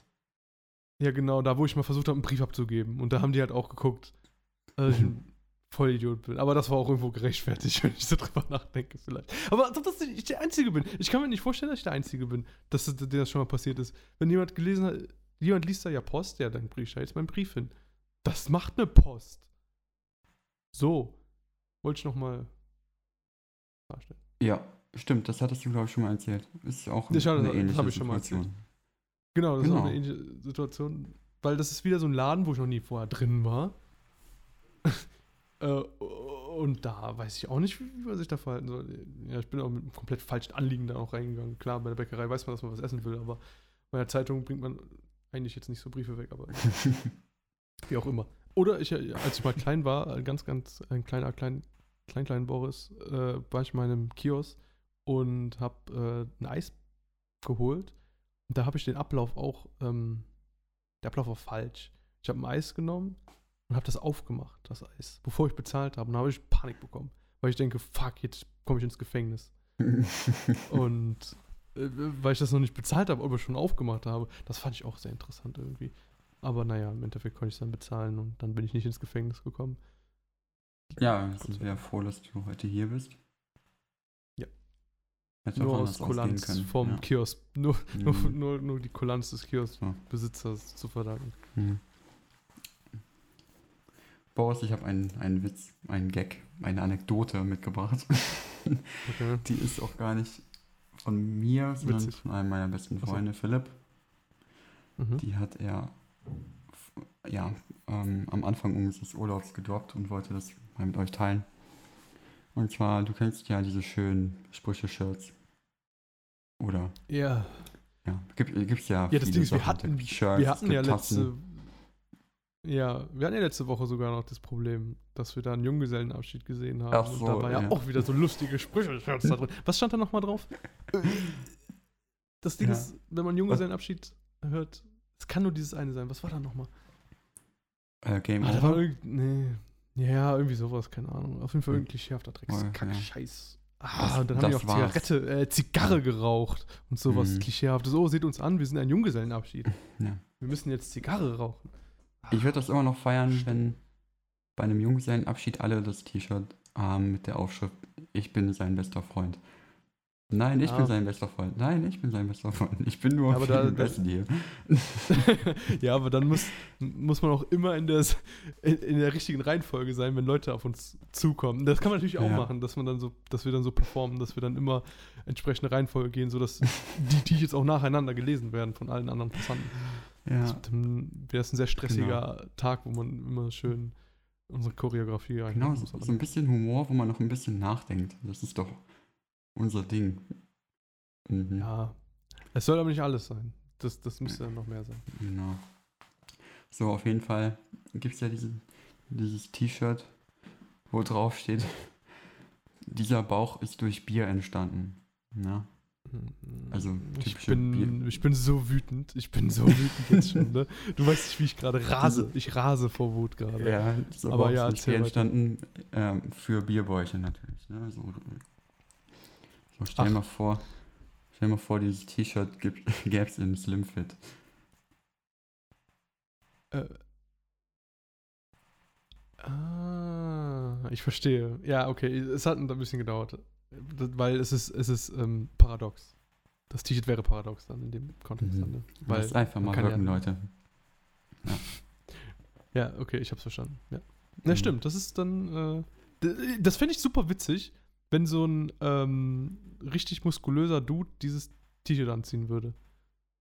Ja, genau, da wo ich mal versucht habe, einen Brief abzugeben. Und da haben die halt auch geguckt, dass ich ein Vollidiot bin. Aber das war auch irgendwo gerechtfertigt, wenn ich so drüber nachdenke, vielleicht. Aber dass dass ich der Einzige bin. Ich kann mir nicht vorstellen, dass ich der Einzige bin, dass das, das schon mal passiert ist. Wenn jemand gelesen hat, jemand liest da ja Post, ja, dann bring ich da jetzt meinen Brief hin. Das macht eine Post. So. Wollte ich nochmal darstellen. Ja, stimmt, das hattest du, glaube ich, schon mal erzählt. Ist auch Ich hatte- eine das ähnliche hab ich schon mal Situation. Genau, das ist auch Genau. eine ähnliche Situation. Weil das ist wieder so ein Laden, wo ich noch nie vorher drin war. äh, und da weiß ich auch nicht, wie, man sich da verhalten soll. Ja, ich bin auch mit einem komplett falschen Anliegen da auch reingegangen. Klar, bei der Bäckerei weiß man, dass man was essen will, aber bei der Zeitung bringt man eigentlich jetzt nicht so Briefe weg, aber wie auch immer. Oder ich, äh, als ich mal klein war, ein ganz, ganz, ein kleiner, klein, klein, klein Boris, äh, war ich mal in einem Kiosk und habe äh, ein Eis geholt. Und da habe ich den Ablauf auch, ähm, der Ablauf war falsch. Ich habe ein Eis genommen und habe das aufgemacht, das Eis, bevor ich bezahlt habe. Und da habe ich Panik bekommen, weil ich denke, fuck, jetzt komme ich ins Gefängnis. Und äh, weil ich das noch nicht bezahlt habe, aber schon aufgemacht habe, das fand ich auch sehr interessant irgendwie. Aber naja, im Endeffekt konnte ich es dann bezahlen und dann bin ich nicht ins Gefängnis gekommen. ja, wir sind sehr froh, dass du heute hier bist. Ja. Nur aus Kulanz vom ja. Kiosk. Nur, nur, Mhm. nur, nur die Kulanz des. Kioskbesitzers zu verdanken. Hm. Boris, ich habe einen, einen Witz, einen Gag, eine Anekdote mitgebracht. Okay. Die ist auch gar nicht von mir, sondern Witzig. von einem meiner besten Ach so. Freunde, Philipp. Mhm. Die hat er ja, ähm, am Anfang unseres Urlaubs gedroppt und wollte das mal mit euch teilen. Und zwar, du kennst ja diese schönen Sprüche-Shirts. Oder, Ja, ja, gibt, gibt's ja. Ja, das Ding ist, wir hatten, Shirts, wir hatten ja Tassen. letzte, ja, wir hatten ja letzte Woche sogar noch das Problem, dass wir da einen Junggesellenabschied gesehen haben. Ach und so, da war ja, ja. auch wieder so lustige Sprüche da drin. Was stand da nochmal drauf? Das Ding Ja. ist, wenn man Junggesellenabschied hört, es kann nur dieses eine sein. Was war da nochmal? Äh, Game Ah, da war Over. irgend, nee. Ja, irgendwie sowas, keine Ahnung. Auf jeden Fall Hm. irgendein klischeehafter Oh, Dreckskack, ja. Scheiß. Ah, Das- und dann haben die auch war's. Zigarette, äh, Zigarre geraucht und sowas Mhm. klischeehaftes. Oh, seht uns an, wir sind ein Junggesellenabschied. Ja. Wir müssen jetzt Zigarre rauchen. Ich würde das immer noch feiern, wenn bei einem Junggesellenabschied alle das T-Shirt haben mit der Aufschrift Ich bin sein bester Freund. Nein, ich Ja. bin sein bester Freund. Nein, ich bin sein bester Freund. Ich bin nur Aber da- den da- Besten hier. ja, aber dann muss, muss man auch immer in, des, in, in der richtigen Reihenfolge sein, wenn Leute auf uns zukommen. Das kann man natürlich auch Ja. machen, dass man dann so, dass wir dann so performen, dass wir dann immer entsprechende Reihenfolge gehen, sodass die, die jetzt auch nacheinander gelesen werden von allen anderen Passanten. Ja, Dann wäre es ein sehr stressiger Tag, wo man immer schön unsere Choreografie genau. So, muss. so ein bisschen Humor, wo man noch ein bisschen nachdenkt. Das ist doch unser Ding. Mhm. Ja, es soll aber nicht alles sein. Das, das müsste dann noch mehr sein. Genau. So, auf jeden Fall gibt es ja diese, dieses T-Shirt, wo drauf steht, dieser Bauch ist durch Bier entstanden. Ja. Also ich bin, ich bin so wütend. Ich bin so wütend jetzt schon, ne? Du weißt nicht, wie ich gerade rase. Ich rase vor Wut gerade. Ja, Aber Bauch ja, ist Bier entstanden ähm, für Bierbäuche natürlich. Ne? So, so stell Ach. mal vor, stell mal vor, dieses T-Shirt gäbe es in Slimfit. Äh. Ah, ich verstehe. Ja, okay. Es hat ein bisschen gedauert. Weil es ist, es ist ähm, paradox. Das T-Shirt wäre paradox dann in dem Kontext. Mhm. Dann, ne? Weil Weil, einfach mal kann ja- wirken, Leute. ja, okay, ich hab's verstanden. Ja, Mhm. ja stimmt. Das ist dann. Äh, das fände ich super witzig, wenn so ein ähm, richtig muskulöser Dude dieses T-Shirt anziehen würde.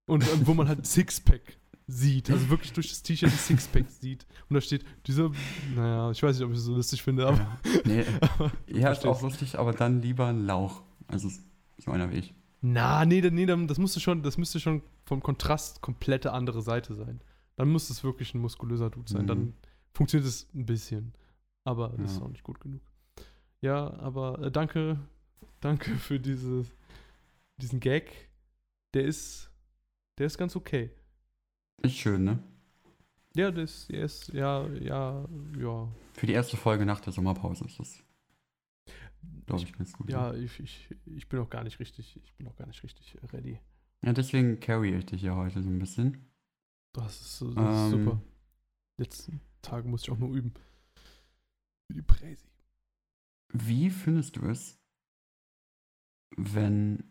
Und wo man halt Sixpack sieht. Also wirklich durch das T-Shirt ein Sixpack sieht. Und da steht, dieser. Naja, ich weiß nicht, ob ich es so lustig finde, aber. Ja. Nee, aber ja, ist auch lustig, aber dann lieber ein Lauch. Also so einer wie ich. Na, nee, nee, das musste schon, das müsste schon vom Kontrast komplette andere Seite sein. Dann muss es wirklich ein muskulöser Dude sein. Mhm. Dann funktioniert es ein bisschen. Aber das ist Ja. auch nicht gut genug. Ja, aber äh, danke, danke für diese, diesen Gag. Der ist, der ist ganz okay. Ist schön, ne? Ja, das ist, ja, ja, ja. Für die erste Folge nach der Sommerpause ist das, glaube ich, ganz gut. Ja, ne? ich, ich, ich bin noch gar nicht richtig, ich bin noch gar nicht richtig ready. ja, deswegen carry ich dich ja heute so ein bisschen. Das ist, das ist Ähm, super. Letzten Tage muss ich auch nur üben. Für die Präsi. Wie findest du es, wenn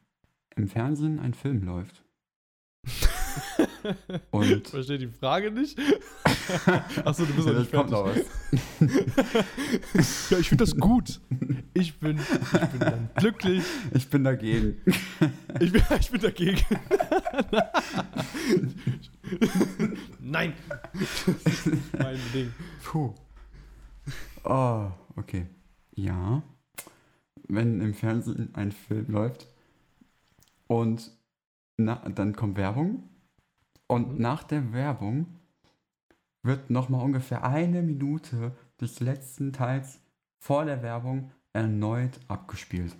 im Fernsehen ein Film läuft? Und- ich verstehe die Frage nicht. Achso, du bist Ja, noch nicht fertig. ja, ich finde das gut. Ich bin, ich bin dann glücklich. Ich bin dagegen. Ich bin, ich bin dagegen. Nein. Das ist mein Ding. Puh. Oh, okay. Ja. Wenn im Fernsehen ein Film läuft und na, dann kommt Werbung und Mhm. nach der Werbung wird nochmal ungefähr eine Minute des letzten Teils vor der Werbung erneut abgespielt.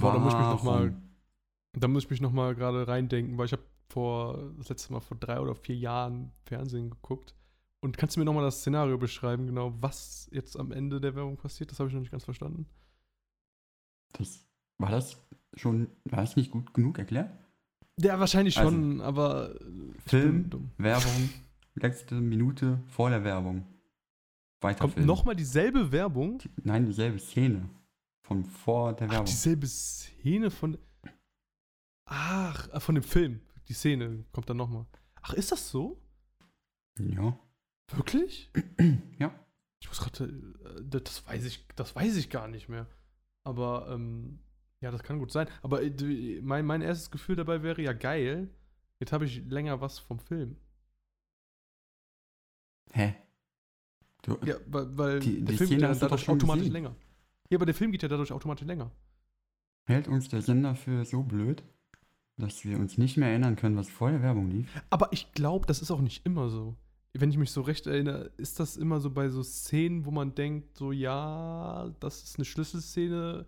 Boah, da muss ich mich noch mal- Warum? Da muss ich mich nochmal gerade reindenken, weil ich habe vor, das letzte Mal vor drei oder vier Jahren Fernsehen geguckt. Und kannst du mir nochmal das Szenario beschreiben, genau, was jetzt am Ende der Werbung passiert? Das habe ich noch nicht ganz verstanden. Das, war das schon, war das nicht gut genug erklärt? Ja, wahrscheinlich Also, schon, aber äh, Film. Werbung, letzte Minute vor der Werbung. Weiter Kommt nochmal dieselbe Werbung? Die- Nein, dieselbe Szene. Von vor der Ach, Werbung. dieselbe Szene von. Ach, äh, von dem Film. Die Szene kommt dann nochmal. Ach, ist das so? ja. Wirklich? Ja. Ich muss gerade. äh, Das weiß ich, das weiß ich gar nicht mehr. Aber, ähm, ja, das kann gut sein. Aber äh, mein, mein erstes Gefühl dabei wäre ja geil. Jetzt habe ich länger was vom Film. Hä? Du, Ja, weil, weil Die- der Film geht ja dadurch automatisch gesehen. länger. Ja, aber der Film geht ja dadurch automatisch länger. Hält uns der Sender für so blöd, dass wir uns nicht mehr erinnern können, was vor der Werbung lief? Aber ich glaube, das ist auch nicht immer so. Wenn ich mich so recht erinnere, ist das immer so bei so Szenen, wo man denkt, so ja, das ist eine Schlüsselszene,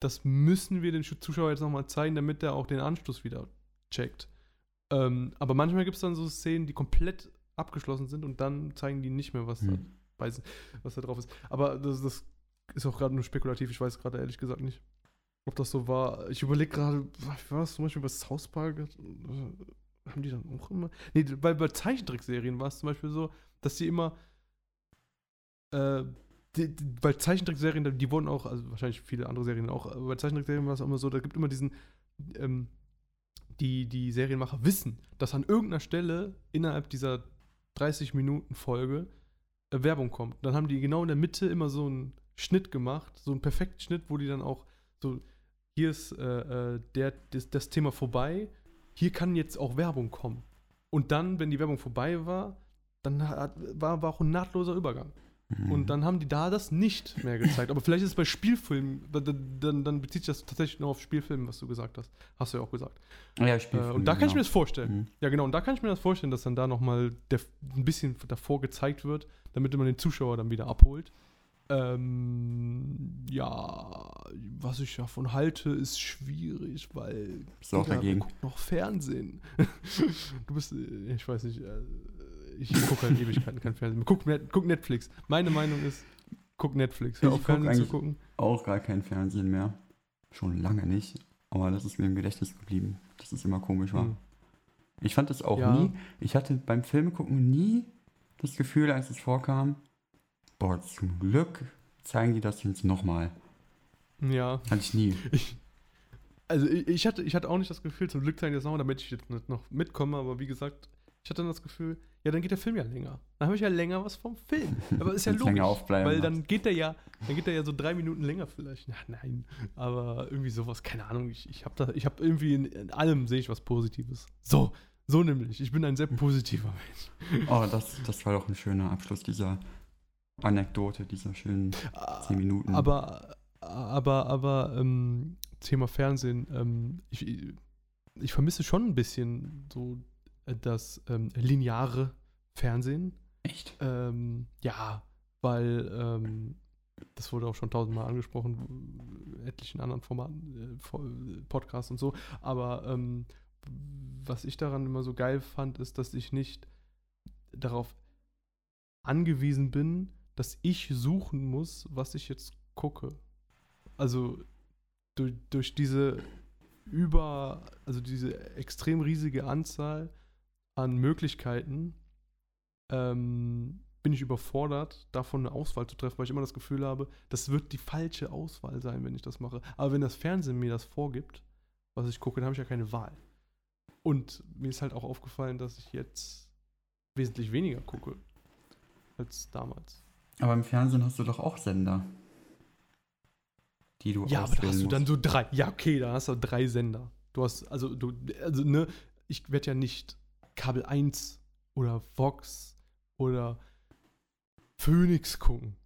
das müssen wir den Zuschauer jetzt nochmal zeigen, damit er auch den Anschluss wieder checkt. Ähm, aber manchmal gibt es dann so Szenen, die komplett abgeschlossen sind und dann zeigen die nicht mehr, was, da, Hm. weiß, was da drauf ist. Aber das, das ist auch gerade nur spekulativ, ich weiß gerade ehrlich gesagt nicht, ob das so war. Ich überlege gerade, was war das zum Beispiel bei South Park? Haben die dann auch immer. Nee, weil bei Zeichentrickserien war es zum Beispiel so, dass die immer. Äh, bei Zeichentrickserien, die wurden auch, also wahrscheinlich viele andere Serien auch, aber bei Zeichentrickserien war es immer so, da gibt immer diesen. Ähm, die, die Serienmacher wissen, dass an irgendeiner Stelle innerhalb dieser 30 Minuten Folge äh, Werbung kommt. Dann haben die genau in der Mitte immer so einen Schnitt gemacht, so einen perfekten Schnitt, wo die dann auch so, hier ist äh, äh, der, das, das Thema vorbei, hier kann jetzt auch Werbung kommen. Und dann, wenn die Werbung vorbei war, dann hat, war, war auch ein nahtloser Übergang. Mhm. Und dann haben die da das nicht mehr gezeigt. Aber vielleicht ist es bei Spielfilmen, dann, dann, dann bezieht sich das tatsächlich nur auf Spielfilme, was du gesagt hast. Hast du ja auch gesagt. ja, Äh, Spielfilme, und da kann ich mir genau. das vorstellen. Mhm. Ja, genau. Und da kann ich mir das vorstellen, dass dann da nochmal ein bisschen davor gezeigt wird, damit man den Zuschauer dann wieder abholt. Ähm, ja, was ich davon halte, ist schwierig, weil du auch Digga, dagegen? Gucken noch Fernsehen. du bist, äh, ich weiß nicht, äh, ich gucke halt Ewigkeiten kein Fernsehen. Guck, guck Netflix. Meine Meinung ist, guck Netflix. Hör Ich auf, guck Fernsehen zu eigentlich- gucken. Auch gar kein Fernsehen mehr. Schon lange nicht. Aber das ist mir im Gedächtnis geblieben, dass es immer komisch war. Hm. Ich fand es auch Ja. nie. Ich hatte beim Filmgucken nie das Gefühl, als es vorkam, boah, zum Glück zeigen die das jetzt nochmal. Ja. Hatte ich nie. Ich, also ich, ich, hatte, ich hatte auch nicht das Gefühl, zum Glück zeigen die das nochmal, damit ich jetzt nicht noch mitkomme, aber wie gesagt, ich hatte dann das Gefühl, ja, dann geht der Film ja länger. Dann habe ich ja länger was vom Film. Aber ist ja logisch. weil dann geht der ja, dann geht der ja so drei Minuten länger vielleicht. Na, nein, aber irgendwie sowas, keine Ahnung. Ich, ich habe da, ich habe irgendwie in, in allem sehe ich was Positives. So, so nämlich. Ich bin ein sehr positiver Mensch. Oh, das, das war doch ein schöner Abschluss dieser Anekdote, dieser schönen 10 Minuten. Aber, aber, aber, ähm, Thema Fernsehen, ähm, ich, ich vermisse schon ein bisschen so äh, das ähm, lineare Fernsehen. Echt? Ähm, ja, weil ähm, das wurde auch schon tausendmal angesprochen, etlichen anderen Formaten, äh, Podcasts und so. Aber ähm, was ich daran immer so geil fand, ist, dass ich nicht darauf angewiesen bin, dass ich suchen muss, was ich jetzt gucke. Also durch, durch diese über, also diese extrem riesige Anzahl an Möglichkeiten ähm, bin ich überfordert, davon eine Auswahl zu treffen, weil ich immer das Gefühl habe, das wird die falsche Auswahl sein, wenn ich das mache. Aber wenn das Fernsehen mir das vorgibt, was ich gucke, dann habe ich ja keine Wahl. Und mir ist halt auch aufgefallen, dass ich jetzt wesentlich weniger gucke als damals. Aber im Fernsehen hast du doch auch Sender. Die du Ja, aber da hast du dann so drei. Ja, okay, da hast du drei Sender. Du hast, also, du, also, ne, ich werde ja nicht Kabel 1 oder Vox oder Phoenix gucken.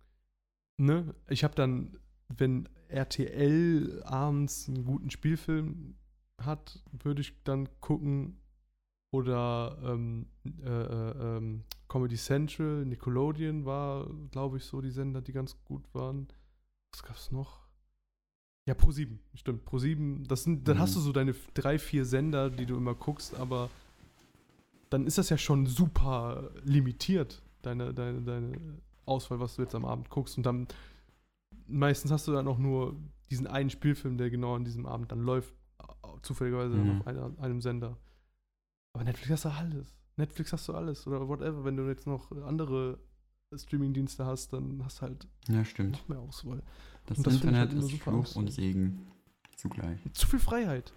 Ne? Ich habe dann, wenn RTL abends einen guten Spielfilm hat, würde ich dann gucken. Oder ähm, äh, äh, ähm, Comedy Central, Nickelodeon war, glaube ich, so die Sender, die ganz gut waren. Was gab's noch? Ja, Pro7, stimmt. Pro7, das sind, dann Mhm. hast du so deine drei, vier Sender, die du immer guckst, aber dann ist das ja schon super limitiert, deine, deine, deine Auswahl, was du jetzt am Abend guckst. Und dann meistens hast du dann auch nur diesen einen Spielfilm, der genau an diesem Abend dann läuft, zufälligerweise Mhm. auf einer, einem Sender. Aber Netflix hast du alles. Netflix hast du alles oder whatever. Wenn du jetzt noch andere Streaming-Dienste hast, dann hast du halt Ja, stimmt. noch mehr Auswahl. Das, Und das Internet halt ist Fluch und Segen zugleich. Zu viel Freiheit.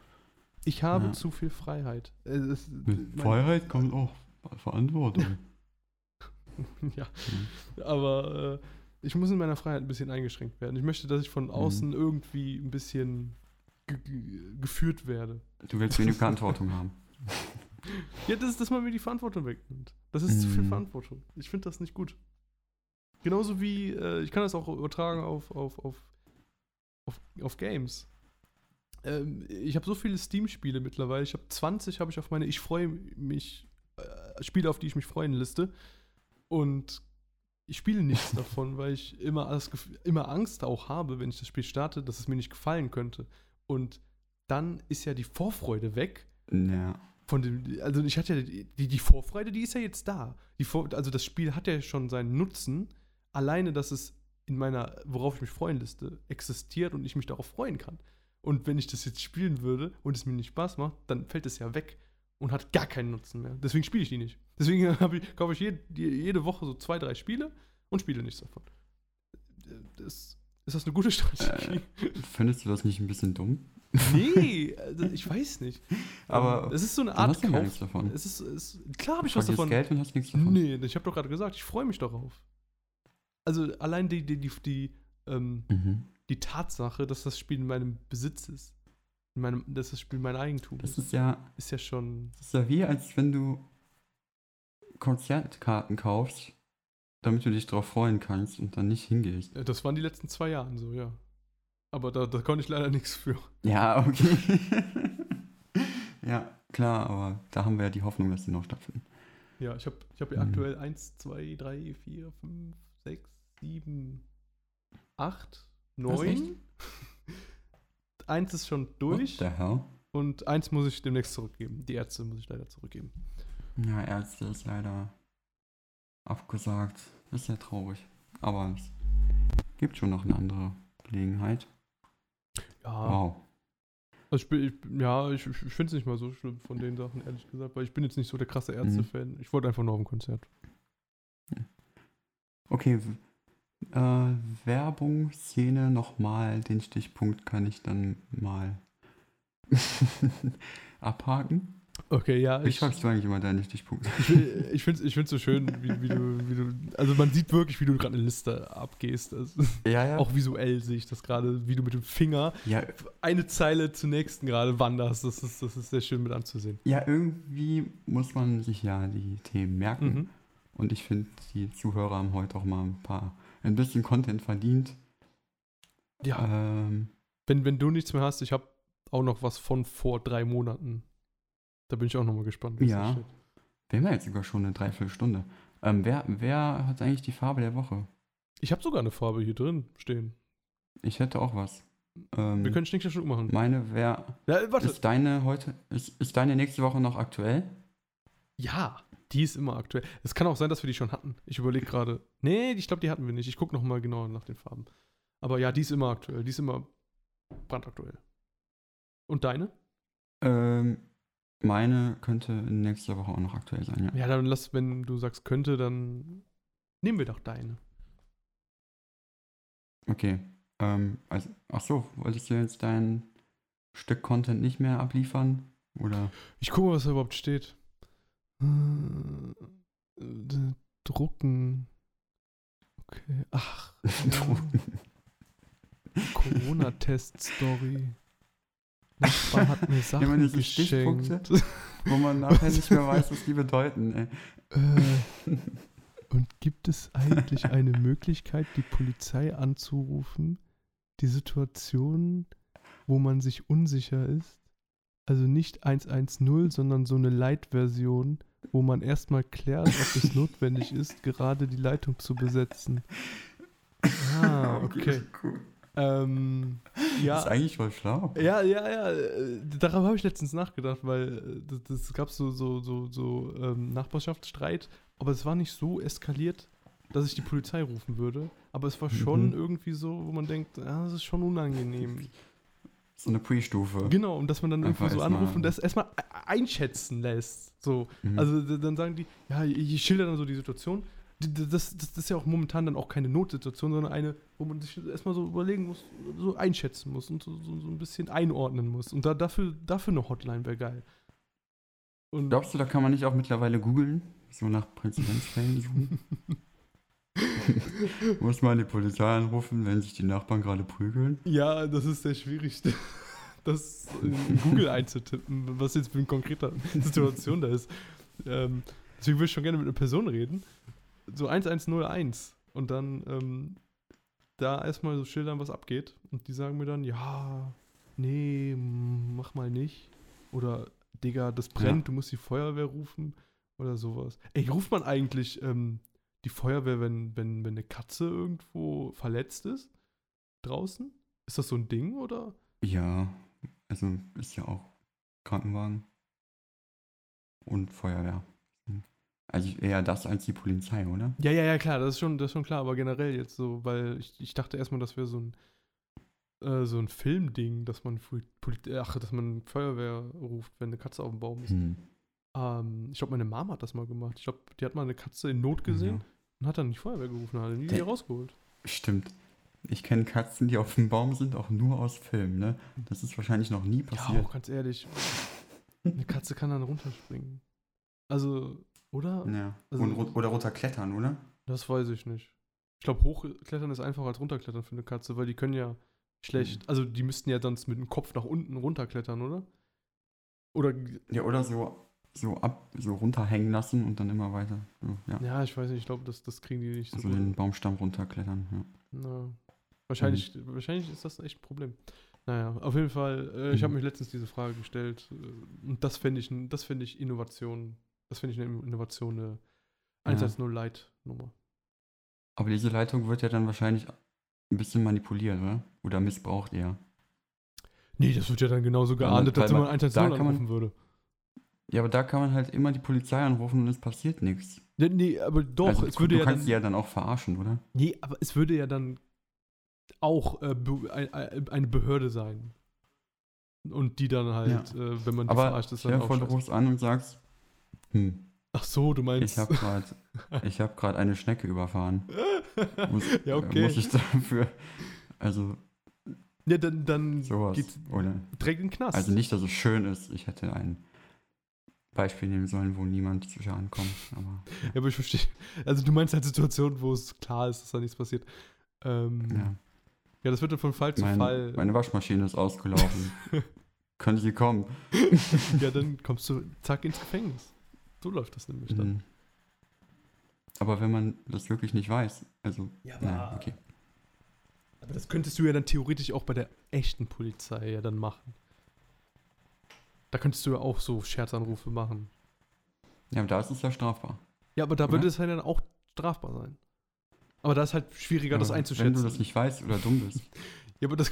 Ich habe Ja. zu viel Freiheit. Es- Mit Freiheit kommt auch Verantwortung. ja, Mhm. aber äh, ich muss in meiner Freiheit ein bisschen eingeschränkt werden. Ich möchte, dass ich von außen irgendwie ein bisschen ge ge geführt werde. Du willst wenig Verantwortung haben. Ja, das ist, dass man mir die Verantwortung wegnimmt. Das ist zu viel Mhm. Verantwortung. Ich finde das nicht gut. Genauso wie, äh, ich kann das auch übertragen auf, auf, auf, auf, auf Games. Ähm, ich habe so viele Steam-Spiele mittlerweile. Ich habe 20 habe ich auf meine Ich freue mich, äh, Spiele, auf die ich mich freuen Liste. Und ich spiele nichts davon, weil ich immer, Gefühl, immer Angst auch habe, wenn ich das Spiel starte, dass es mir nicht gefallen könnte. Und dann ist ja die Vorfreude weg. Ja. Von dem, also ich hatte ja die, die, Vorfreude, die ist ja jetzt da. Die Vor, also das Spiel hat ja schon seinen Nutzen, alleine, dass es in meiner, worauf ich mich freuen liste, existiert und ich mich darauf freuen kann. Und wenn ich das jetzt spielen würde und es mir nicht Spaß macht, dann fällt es ja weg und hat gar keinen Nutzen mehr. Deswegen spiele ich die nicht. Deswegen ich, kaufe ich jede, jede Woche so zwei, drei Spiele und spiele nichts davon. Das, ist das eine gute Strategie? Findest du das nicht ein bisschen dumm? Nee, also ich weiß nicht. Aber Ähm, es ist so eine Art hast du gar Kauf. nichts davon. Es ist, es, klar habe ich was davon. Geld und hast nichts davon. Nee, ich habe doch gerade gesagt, ich freue mich darauf. Also allein die, die, die, die, ähm, Mhm. die Tatsache, dass das Spiel in meinem Besitz ist, in meinem, dass das Spiel mein Eigentum Das ist, ist ja, ist ja schon. das ist ja wie, als wenn du Konzertkarten kaufst damit du dich drauf freuen kannst und dann nicht hingehst. Äh, Das waren die letzten zwei Jahre so, ja. Aber da, da konnte ich leider nichts für. Ja, okay. ja, klar, aber da haben wir ja die Hoffnung, dass die noch stattfinden. Ja, ich habe ich hab ja Mhm. aktuell 1, 2, 3, 4, 5, 6, 7, 8, Was, echt? 9. Eins ist schon durch What the hell? und eins muss ich demnächst zurückgeben. Die Ärzte muss ich leider zurückgeben. Ja, Ärzte ist leider abgesagt. Ist sehr traurig. Aber es gibt schon noch eine andere Gelegenheit. Ja, Wow. also ich bin, ich, ja, ich, ich finde es nicht mal so schlimm von den Sachen, ehrlich gesagt, weil ich bin jetzt nicht so der krasse Ärzte-Fan. Ich wollte einfach nur auf ein Konzert. Okay, äh, Werbung, Szene, nochmal, den Stichpunkt kann ich dann mal abhaken. Okay, ja, ich, schreibst du eigentlich immer deine Stichpunkte? ich, ich finde es ich find's so schön, wie, wie, du, wie du, also man sieht wirklich, wie du gerade eine Liste abgehst. Also, Ja, ja. auch visuell sehe ich das gerade, wie du mit dem Finger Ja, eine Zeile zur nächsten gerade wanderst. Das ist, das ist sehr schön mit anzusehen. ja, irgendwie muss man sich ja die Themen merken. Mhm. Und ich finde, die Zuhörer haben heute auch mal ein paar, ein bisschen Content verdient. Ja, Ähm, wenn, wenn du nichts mehr hast, ich habe auch noch was von vor drei Monaten. Da bin ich auch nochmal gespannt. Ja. wir haben ja jetzt sogar schon eine Dreiviertelstunde. Ähm, wer, wer hat eigentlich die Farbe der Woche? Ich habe sogar eine Farbe hier drin stehen. Ich hätte auch was. Ähm, Wir können Schnick, Schnack, Schnuck machen. meine, wer Ja, warte. ist deine heute, ist, ist deine nächste Woche noch aktuell? Ja, die ist immer aktuell. Es kann auch sein, dass wir die schon hatten. Ich überlege gerade. Nee, ich glaube, die hatten wir nicht. Ich gucke nochmal genauer nach den Farben. Aber ja, die ist immer aktuell. Die ist immer brandaktuell. Und deine? Ähm, meine könnte nächste Woche auch noch aktuell sein, ja. Ja, dann lass, wenn du sagst könnte, dann nehmen wir doch deine. Okay. Ähm, also, ach so, wolltest du jetzt dein Stück Content nicht mehr abliefern? Oder? Ich gucke mal, was da überhaupt steht. Äh, Drucken. Okay. Ach. Corona-Test-Story. Nachbar hat mir Sachen Immer diese geschenkt. Stichpunkte. Wo man nachher nicht mehr weiß, was die bedeuten. Äh, und gibt es eigentlich eine Möglichkeit, die Polizei anzurufen? Die Situation, wo man sich unsicher ist? Also nicht 110, sondern so eine Light-Version, wo man erstmal klärt, ob es notwendig ist, gerade die Leitung zu besetzen. Ah, okay. cool. Ähm, Das ja. ist eigentlich voll schlau. Ja, ja, ja. äh, Darauf habe ich letztens nachgedacht, weil äh, das, das gab so, so, so, so ähm, Nachbarschaftsstreit, aber es war nicht so eskaliert, dass ich die Polizei rufen würde. Aber es war schon Mhm. irgendwie so, wo man denkt, ah, das ist schon unangenehm. So eine Pre-Stufe. Genau, und dass man dann Einfach irgendwie so anruft und das erstmal e- einschätzen lässt. So. Mhm. Also dann sagen die, ja, ich schilder dann so die Situation. Das, das, das ist ja auch momentan dann auch keine Notsituation, sondern eine, wo man sich erstmal so überlegen muss, so einschätzen muss und so, so, so ein bisschen einordnen muss. Und da, dafür, dafür eine Hotline wäre geil. Und Glaubst du, da kann man nicht auch mittlerweile googeln? So nach Präzedenzfällen suchen? Muss man die Polizei anrufen, wenn sich die Nachbarn gerade prügeln? ja, das ist sehr schwierig, das in Google einzutippen, was jetzt für eine konkrete Situation da ist. Ähm, deswegen würde ich schon gerne mit einer Person reden. So 1101 und dann ähm, da erstmal so schildern, was abgeht. Und die sagen mir dann, ja, nee, mach mal nicht. Oder, Digga, das brennt, Ja. du musst die Feuerwehr rufen. Oder sowas. Ey, ruft man eigentlich ähm, die Feuerwehr, wenn, wenn, wenn eine Katze irgendwo verletzt ist? Draußen? Ist das so ein Ding oder? Ja, also ist ja auch Krankenwagen und Feuerwehr. Also eher das als die Polizei, oder? Ja, ja, ja, klar, das ist schon, das ist schon klar, aber generell jetzt so, weil ich, ich dachte erstmal, das wäre so ein äh, so ein Filmding, dass man Poli- ach, dass man Feuerwehr ruft, wenn eine Katze auf dem Baum ist. Hm. Ähm, ich glaube, meine Mama hat das mal gemacht. Ich glaube, die hat mal eine Katze in Not gesehen Ja. und hat dann die Feuerwehr gerufen, hat die Der- hier rausgeholt. Stimmt. Ich kenne Katzen, die auf dem Baum sind, auch nur aus Filmen, ne? Das ist wahrscheinlich noch nie Ja, passiert. auch ganz ehrlich. Eine Katze kann dann runterspringen. Also, oder? Ja. Also- Und, oder runterklettern, oder? Das weiß ich nicht. Ich glaube, hochklettern ist einfacher als runterklettern für eine Katze, weil die können ja schlecht. Also, die müssten ja sonst mit dem Kopf nach unten runterklettern, oder? Oder. Ja, oder so so ab, so runterhängen lassen und dann immer weiter. So, ja. Ja, ich weiß nicht, ich glaube, das, das kriegen die nicht so Also gut. den Baumstamm runterklettern. Ja. Na, wahrscheinlich, wahrscheinlich ist das echt ein Problem. Naja, auf jeden Fall, äh, ich Mhm. habe mich letztens diese Frage gestellt äh, und das fände ich, das finde ich Innovation, das finde ich eine Innovation, eine 110 Lite-Nummer. Aber diese Leitung wird ja dann wahrscheinlich ein bisschen manipuliert, oder? Oder missbraucht eher. Nee, das wird ja dann genauso geahndet, als wenn man- man 110 da kann man- anrufen würde. Ja, aber da kann man halt immer die Polizei anrufen und es passiert nichts. Nee, nee, aber doch, also, es du, würde du ja kannst dann, ja dann auch verarschen, oder? nee, aber es würde ja dann auch äh, eine Behörde sein. Und die dann halt, äh, wenn man die Aber verarscht, ist dann auch vor, du rufst an und sagst, hm, Ach so, du ich meinst. habe gerade ich hab eine Schnecke überfahren. Muss, Ja, okay. muss ich dafür, also ja, dann, dann sowas. geht's Oder, direkt in den Knast. also nicht, dass es schön ist. Ich hätte ein Beispiel nehmen sollen, wo niemand zu Schaden kommt. Aber Ja, aber ich verstehe. Also du meinst halt Situationen, wo es klar ist, dass da nichts passiert. Ähm, ja. ja. das wird dann von Fall zu Mein, Fall. meine Waschmaschine ist ausgelaufen. Können Sie kommen? ja, dann kommst du zack ins Gefängnis. So läuft das nämlich dann. Mhm. Aber wenn man das wirklich nicht weiß, also, Ja, na, okay. aber das könntest du ja dann theoretisch auch bei der echten Polizei ja dann machen. Da könntest du ja auch so Scherzanrufe machen. Ja, aber da ist es ja strafbar. Ja, aber da Oder? würde es halt dann auch strafbar sein. Aber da ist halt schwieriger, das Aber einzuschätzen. Wenn du das nicht weißt oder dumm bist. ja, aber das,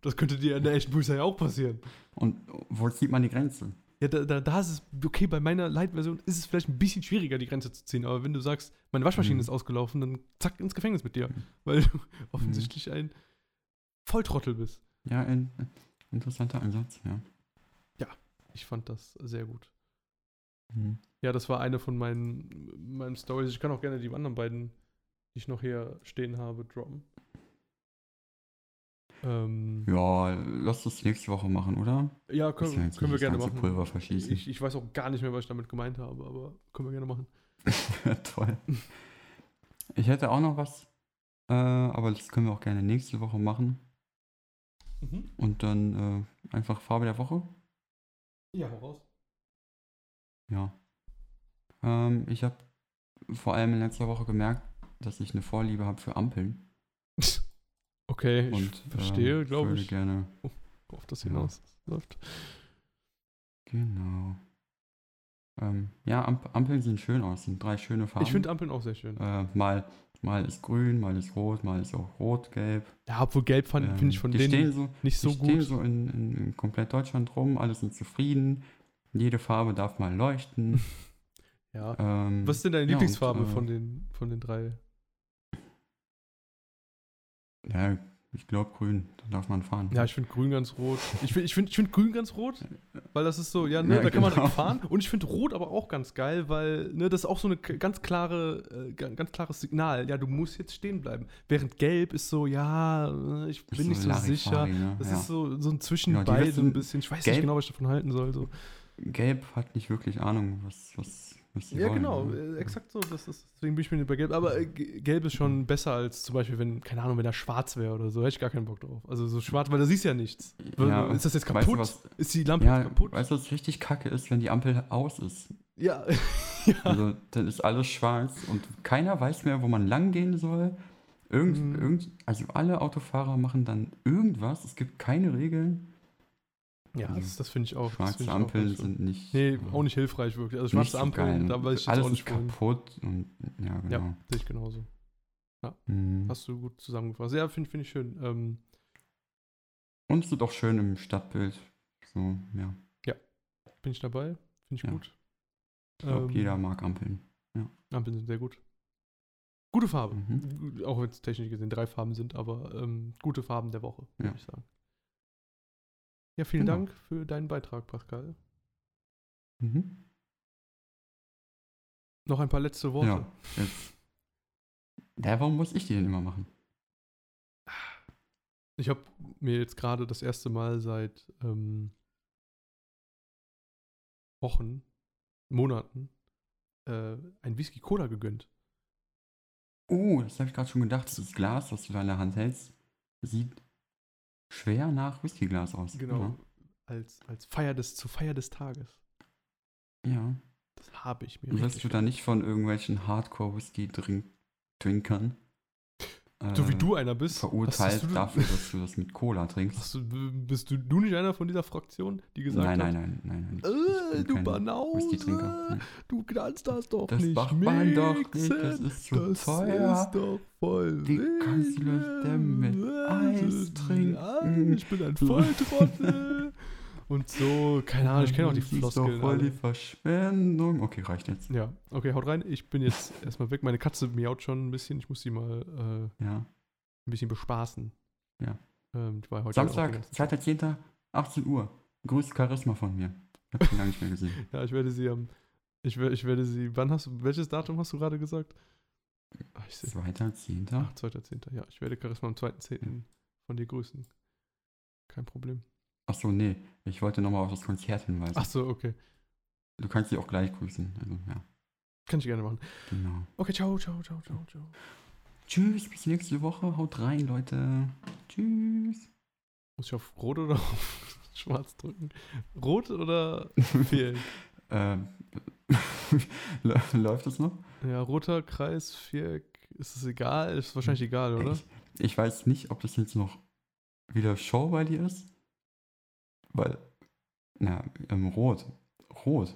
das könnte dir in der echten Polizei auch passieren. Und wo zieht man die Grenze? Ja, da, da, da ist es, okay, bei meiner Light-Version ist es vielleicht ein bisschen schwieriger, die Grenze zu ziehen, aber wenn du sagst, meine Waschmaschine Mhm. ist ausgelaufen, dann zack, ins Gefängnis mit dir, Mhm. weil du offensichtlich ein Volltrottel bist. Ja, ein interessanter Ansatz, ja. Ich fand das sehr gut. Mhm. Ja, das war eine von meinen, meinen Stories. Ich kann auch gerne die anderen beiden, die ich noch hier stehen habe, droppen. Ähm, Ja, lass das nächste Woche machen, oder? ja, Ist ja können, können wir gerne machen. Pulver verschießen. Ich, ich weiß auch gar nicht mehr, was ich damit gemeint habe, aber können wir gerne machen. Toll. Ich hätte auch noch was, äh, aber das können wir auch gerne nächste Woche machen. Und dann äh, einfach Farbe der Woche. Ja, hau raus. Ja. Ähm, ich habe vor allem in letzter Woche gemerkt, dass ich eine Vorliebe habe für Ampeln. Okay, ich Und verstehe, ähm, glaube würde ich, gerne. worauf das Ja. hinaus läuft. Genau. Ähm, ja, Amp Ampeln sehen schön aus. Sind drei schöne Farben. Ich finde Ampeln auch sehr schön. äh, mal, mal ist grün, mal ist rot, mal ist auch rot, gelb. Ja, obwohl gelb fand- Ähm, finde ich von die denen stehen so, nicht so die stehen gut. so in, in, in komplett Deutschland rum, alle sind zufrieden. Jede Farbe darf mal leuchten. Ja. ähm, Was ist denn deine ja, und, Lieblingsfarbe äh, von, den, von den drei? Ja, ich glaube grün, da darf man fahren. Ja, ich finde grün ganz rot. Ich finde ich find, ich find grün ganz rot, weil das ist so, ja, ne, Ja, da kann man genau. fahren. Und ich finde rot aber auch ganz geil, weil, ne, das ist auch so eine k- ganz klare, äh, ga- ganz klares Signal. Ja, du musst jetzt stehen bleiben. Während gelb ist so, ja, äh, ich bin Ist nicht so sicher. Ne? Das ja. ist so, so ein zwischen Ja, die beiden wissen- ein bisschen. Ich weiß nicht gelb- genau, was ich davon halten soll. So. Gelb hat nicht wirklich Ahnung, was, was, Ja, wollen. genau, ne? äh, exakt so. Das ist, deswegen bin ich mir bei Gelb. Aber äh, Gelb ist schon besser als zum Beispiel, wenn, keine Ahnung, wenn er schwarz wäre oder so. Hätte ich gar keinen Bock drauf. Also so schwarz, weil da siehst du ja nichts. Ja, ist das jetzt weißt du, kaputt? was- ist die Lampe Ja, jetzt kaputt? weißt du, was richtig kacke ist, wenn die Ampel aus ist? Ja. ja. Also, dann ist alles schwarz und keiner weiß mehr, wo man lang gehen soll. Irgend, Mhm. irgend, also alle Autofahrer machen dann irgendwas. Es gibt keine Regeln. Ja, das, das finde ich auch. Schwarze auch Ampeln so. sind nicht. Nee, auch nicht hilfreich wirklich. Also schwarze so Ampeln, geil. da weiß ich jetzt Alles auch ist nicht wohin. kaputt und ja, genau. Ja, sehe ich genauso. Mhm. Hast du gut zusammengefasst. Ja, finde find ich schön. Ähm, Und es ist auch schön im Stadtbild. So, ja. bin ich dabei. Finde ich Ja. gut. Ich glaube, Ähm, jeder mag Ampeln. Ampeln sind sehr gut. Gute Farbe. Mhm. Auch wenn es technisch gesehen drei Farben sind, aber ähm, gute Farben der Woche, würde Ja. ich sagen. Ja, vielen Genau. Dank für deinen Beitrag, Pascal. Mhm. Noch ein paar letzte Worte. Ja, jetzt. Ja, warum muss ich die denn immer machen? Ich habe mir jetzt gerade das erste Mal seit ähm, Wochen, Monaten äh, ein Whisky Cola gegönnt. Oh, das habe ich gerade schon gedacht. Das Glas, was du da in der Hand hältst, sieht schwer nach Whiskyglas aus. Genau. Ja. Als, als Feier des, zur Feier des Tages. Ja. Das habe ich mir. Wirst richtig du da nicht von irgendwelchen Hardcore-Whisky-Trinkern So wie äh, du einer bist. verurteilt du, dafür, dass du das mit Cola trinkst? Du, bist du, du nicht einer von dieser Fraktion, die gesagt Nein, hat, nein, nein, nein, nein. Äh, du Banause. Nein. du kannst das doch Das nicht macht man doch nicht, das ist zu Das teuer. ist doch voll Wie kannst du das denn mit Eis trinken? Ich bin ein Volltrottel. Und so, keine Ahnung, ich kenne auch die Das ist Floskeln. doch voll die. Verschwendung. Okay, reicht jetzt. Ja, okay, haut rein. Ich bin jetzt erstmal weg. Meine Katze miaut schon ein bisschen. Ich muss sie mal äh, Ja. ein bisschen bespaßen. Ja. Ähm, die war heute Samstag, Tag. 2.10., 18 Uhr. Grüß Charisma von mir. Ich hab ihn lange nicht mehr gesehen. Ja, ich werde sie am. Ich, wer- ich werde sie. Wann hast du. Welches Datum hast du gerade gesagt? Ach, ich sehe. 2.10. Ach, 2.10. Ja, ich werde Charisma am 2.10. von dir grüßen. Kein Problem. Achso, nee. Ich wollte nochmal auf das Konzert hinweisen. Ach so, okay. Du kannst sie auch gleich grüßen. Also, ja, Kann ich gerne machen. genau. Okay, ciao, ciao, ciao, ciao, ciao. Tschüss, bis nächste Woche. Haut rein, Leute. Tschüss. Muss ich auf Rot oder auf Schwarz drücken? Rot oder Viereck? Ähm, läuft das noch? ja, roter Kreis, Viereck. Ist es egal? Ist wahrscheinlich egal, oder? Ich, ich weiß nicht, ob das jetzt noch wieder Show bei dir ist? Weil, na, ähm, rot. Rot.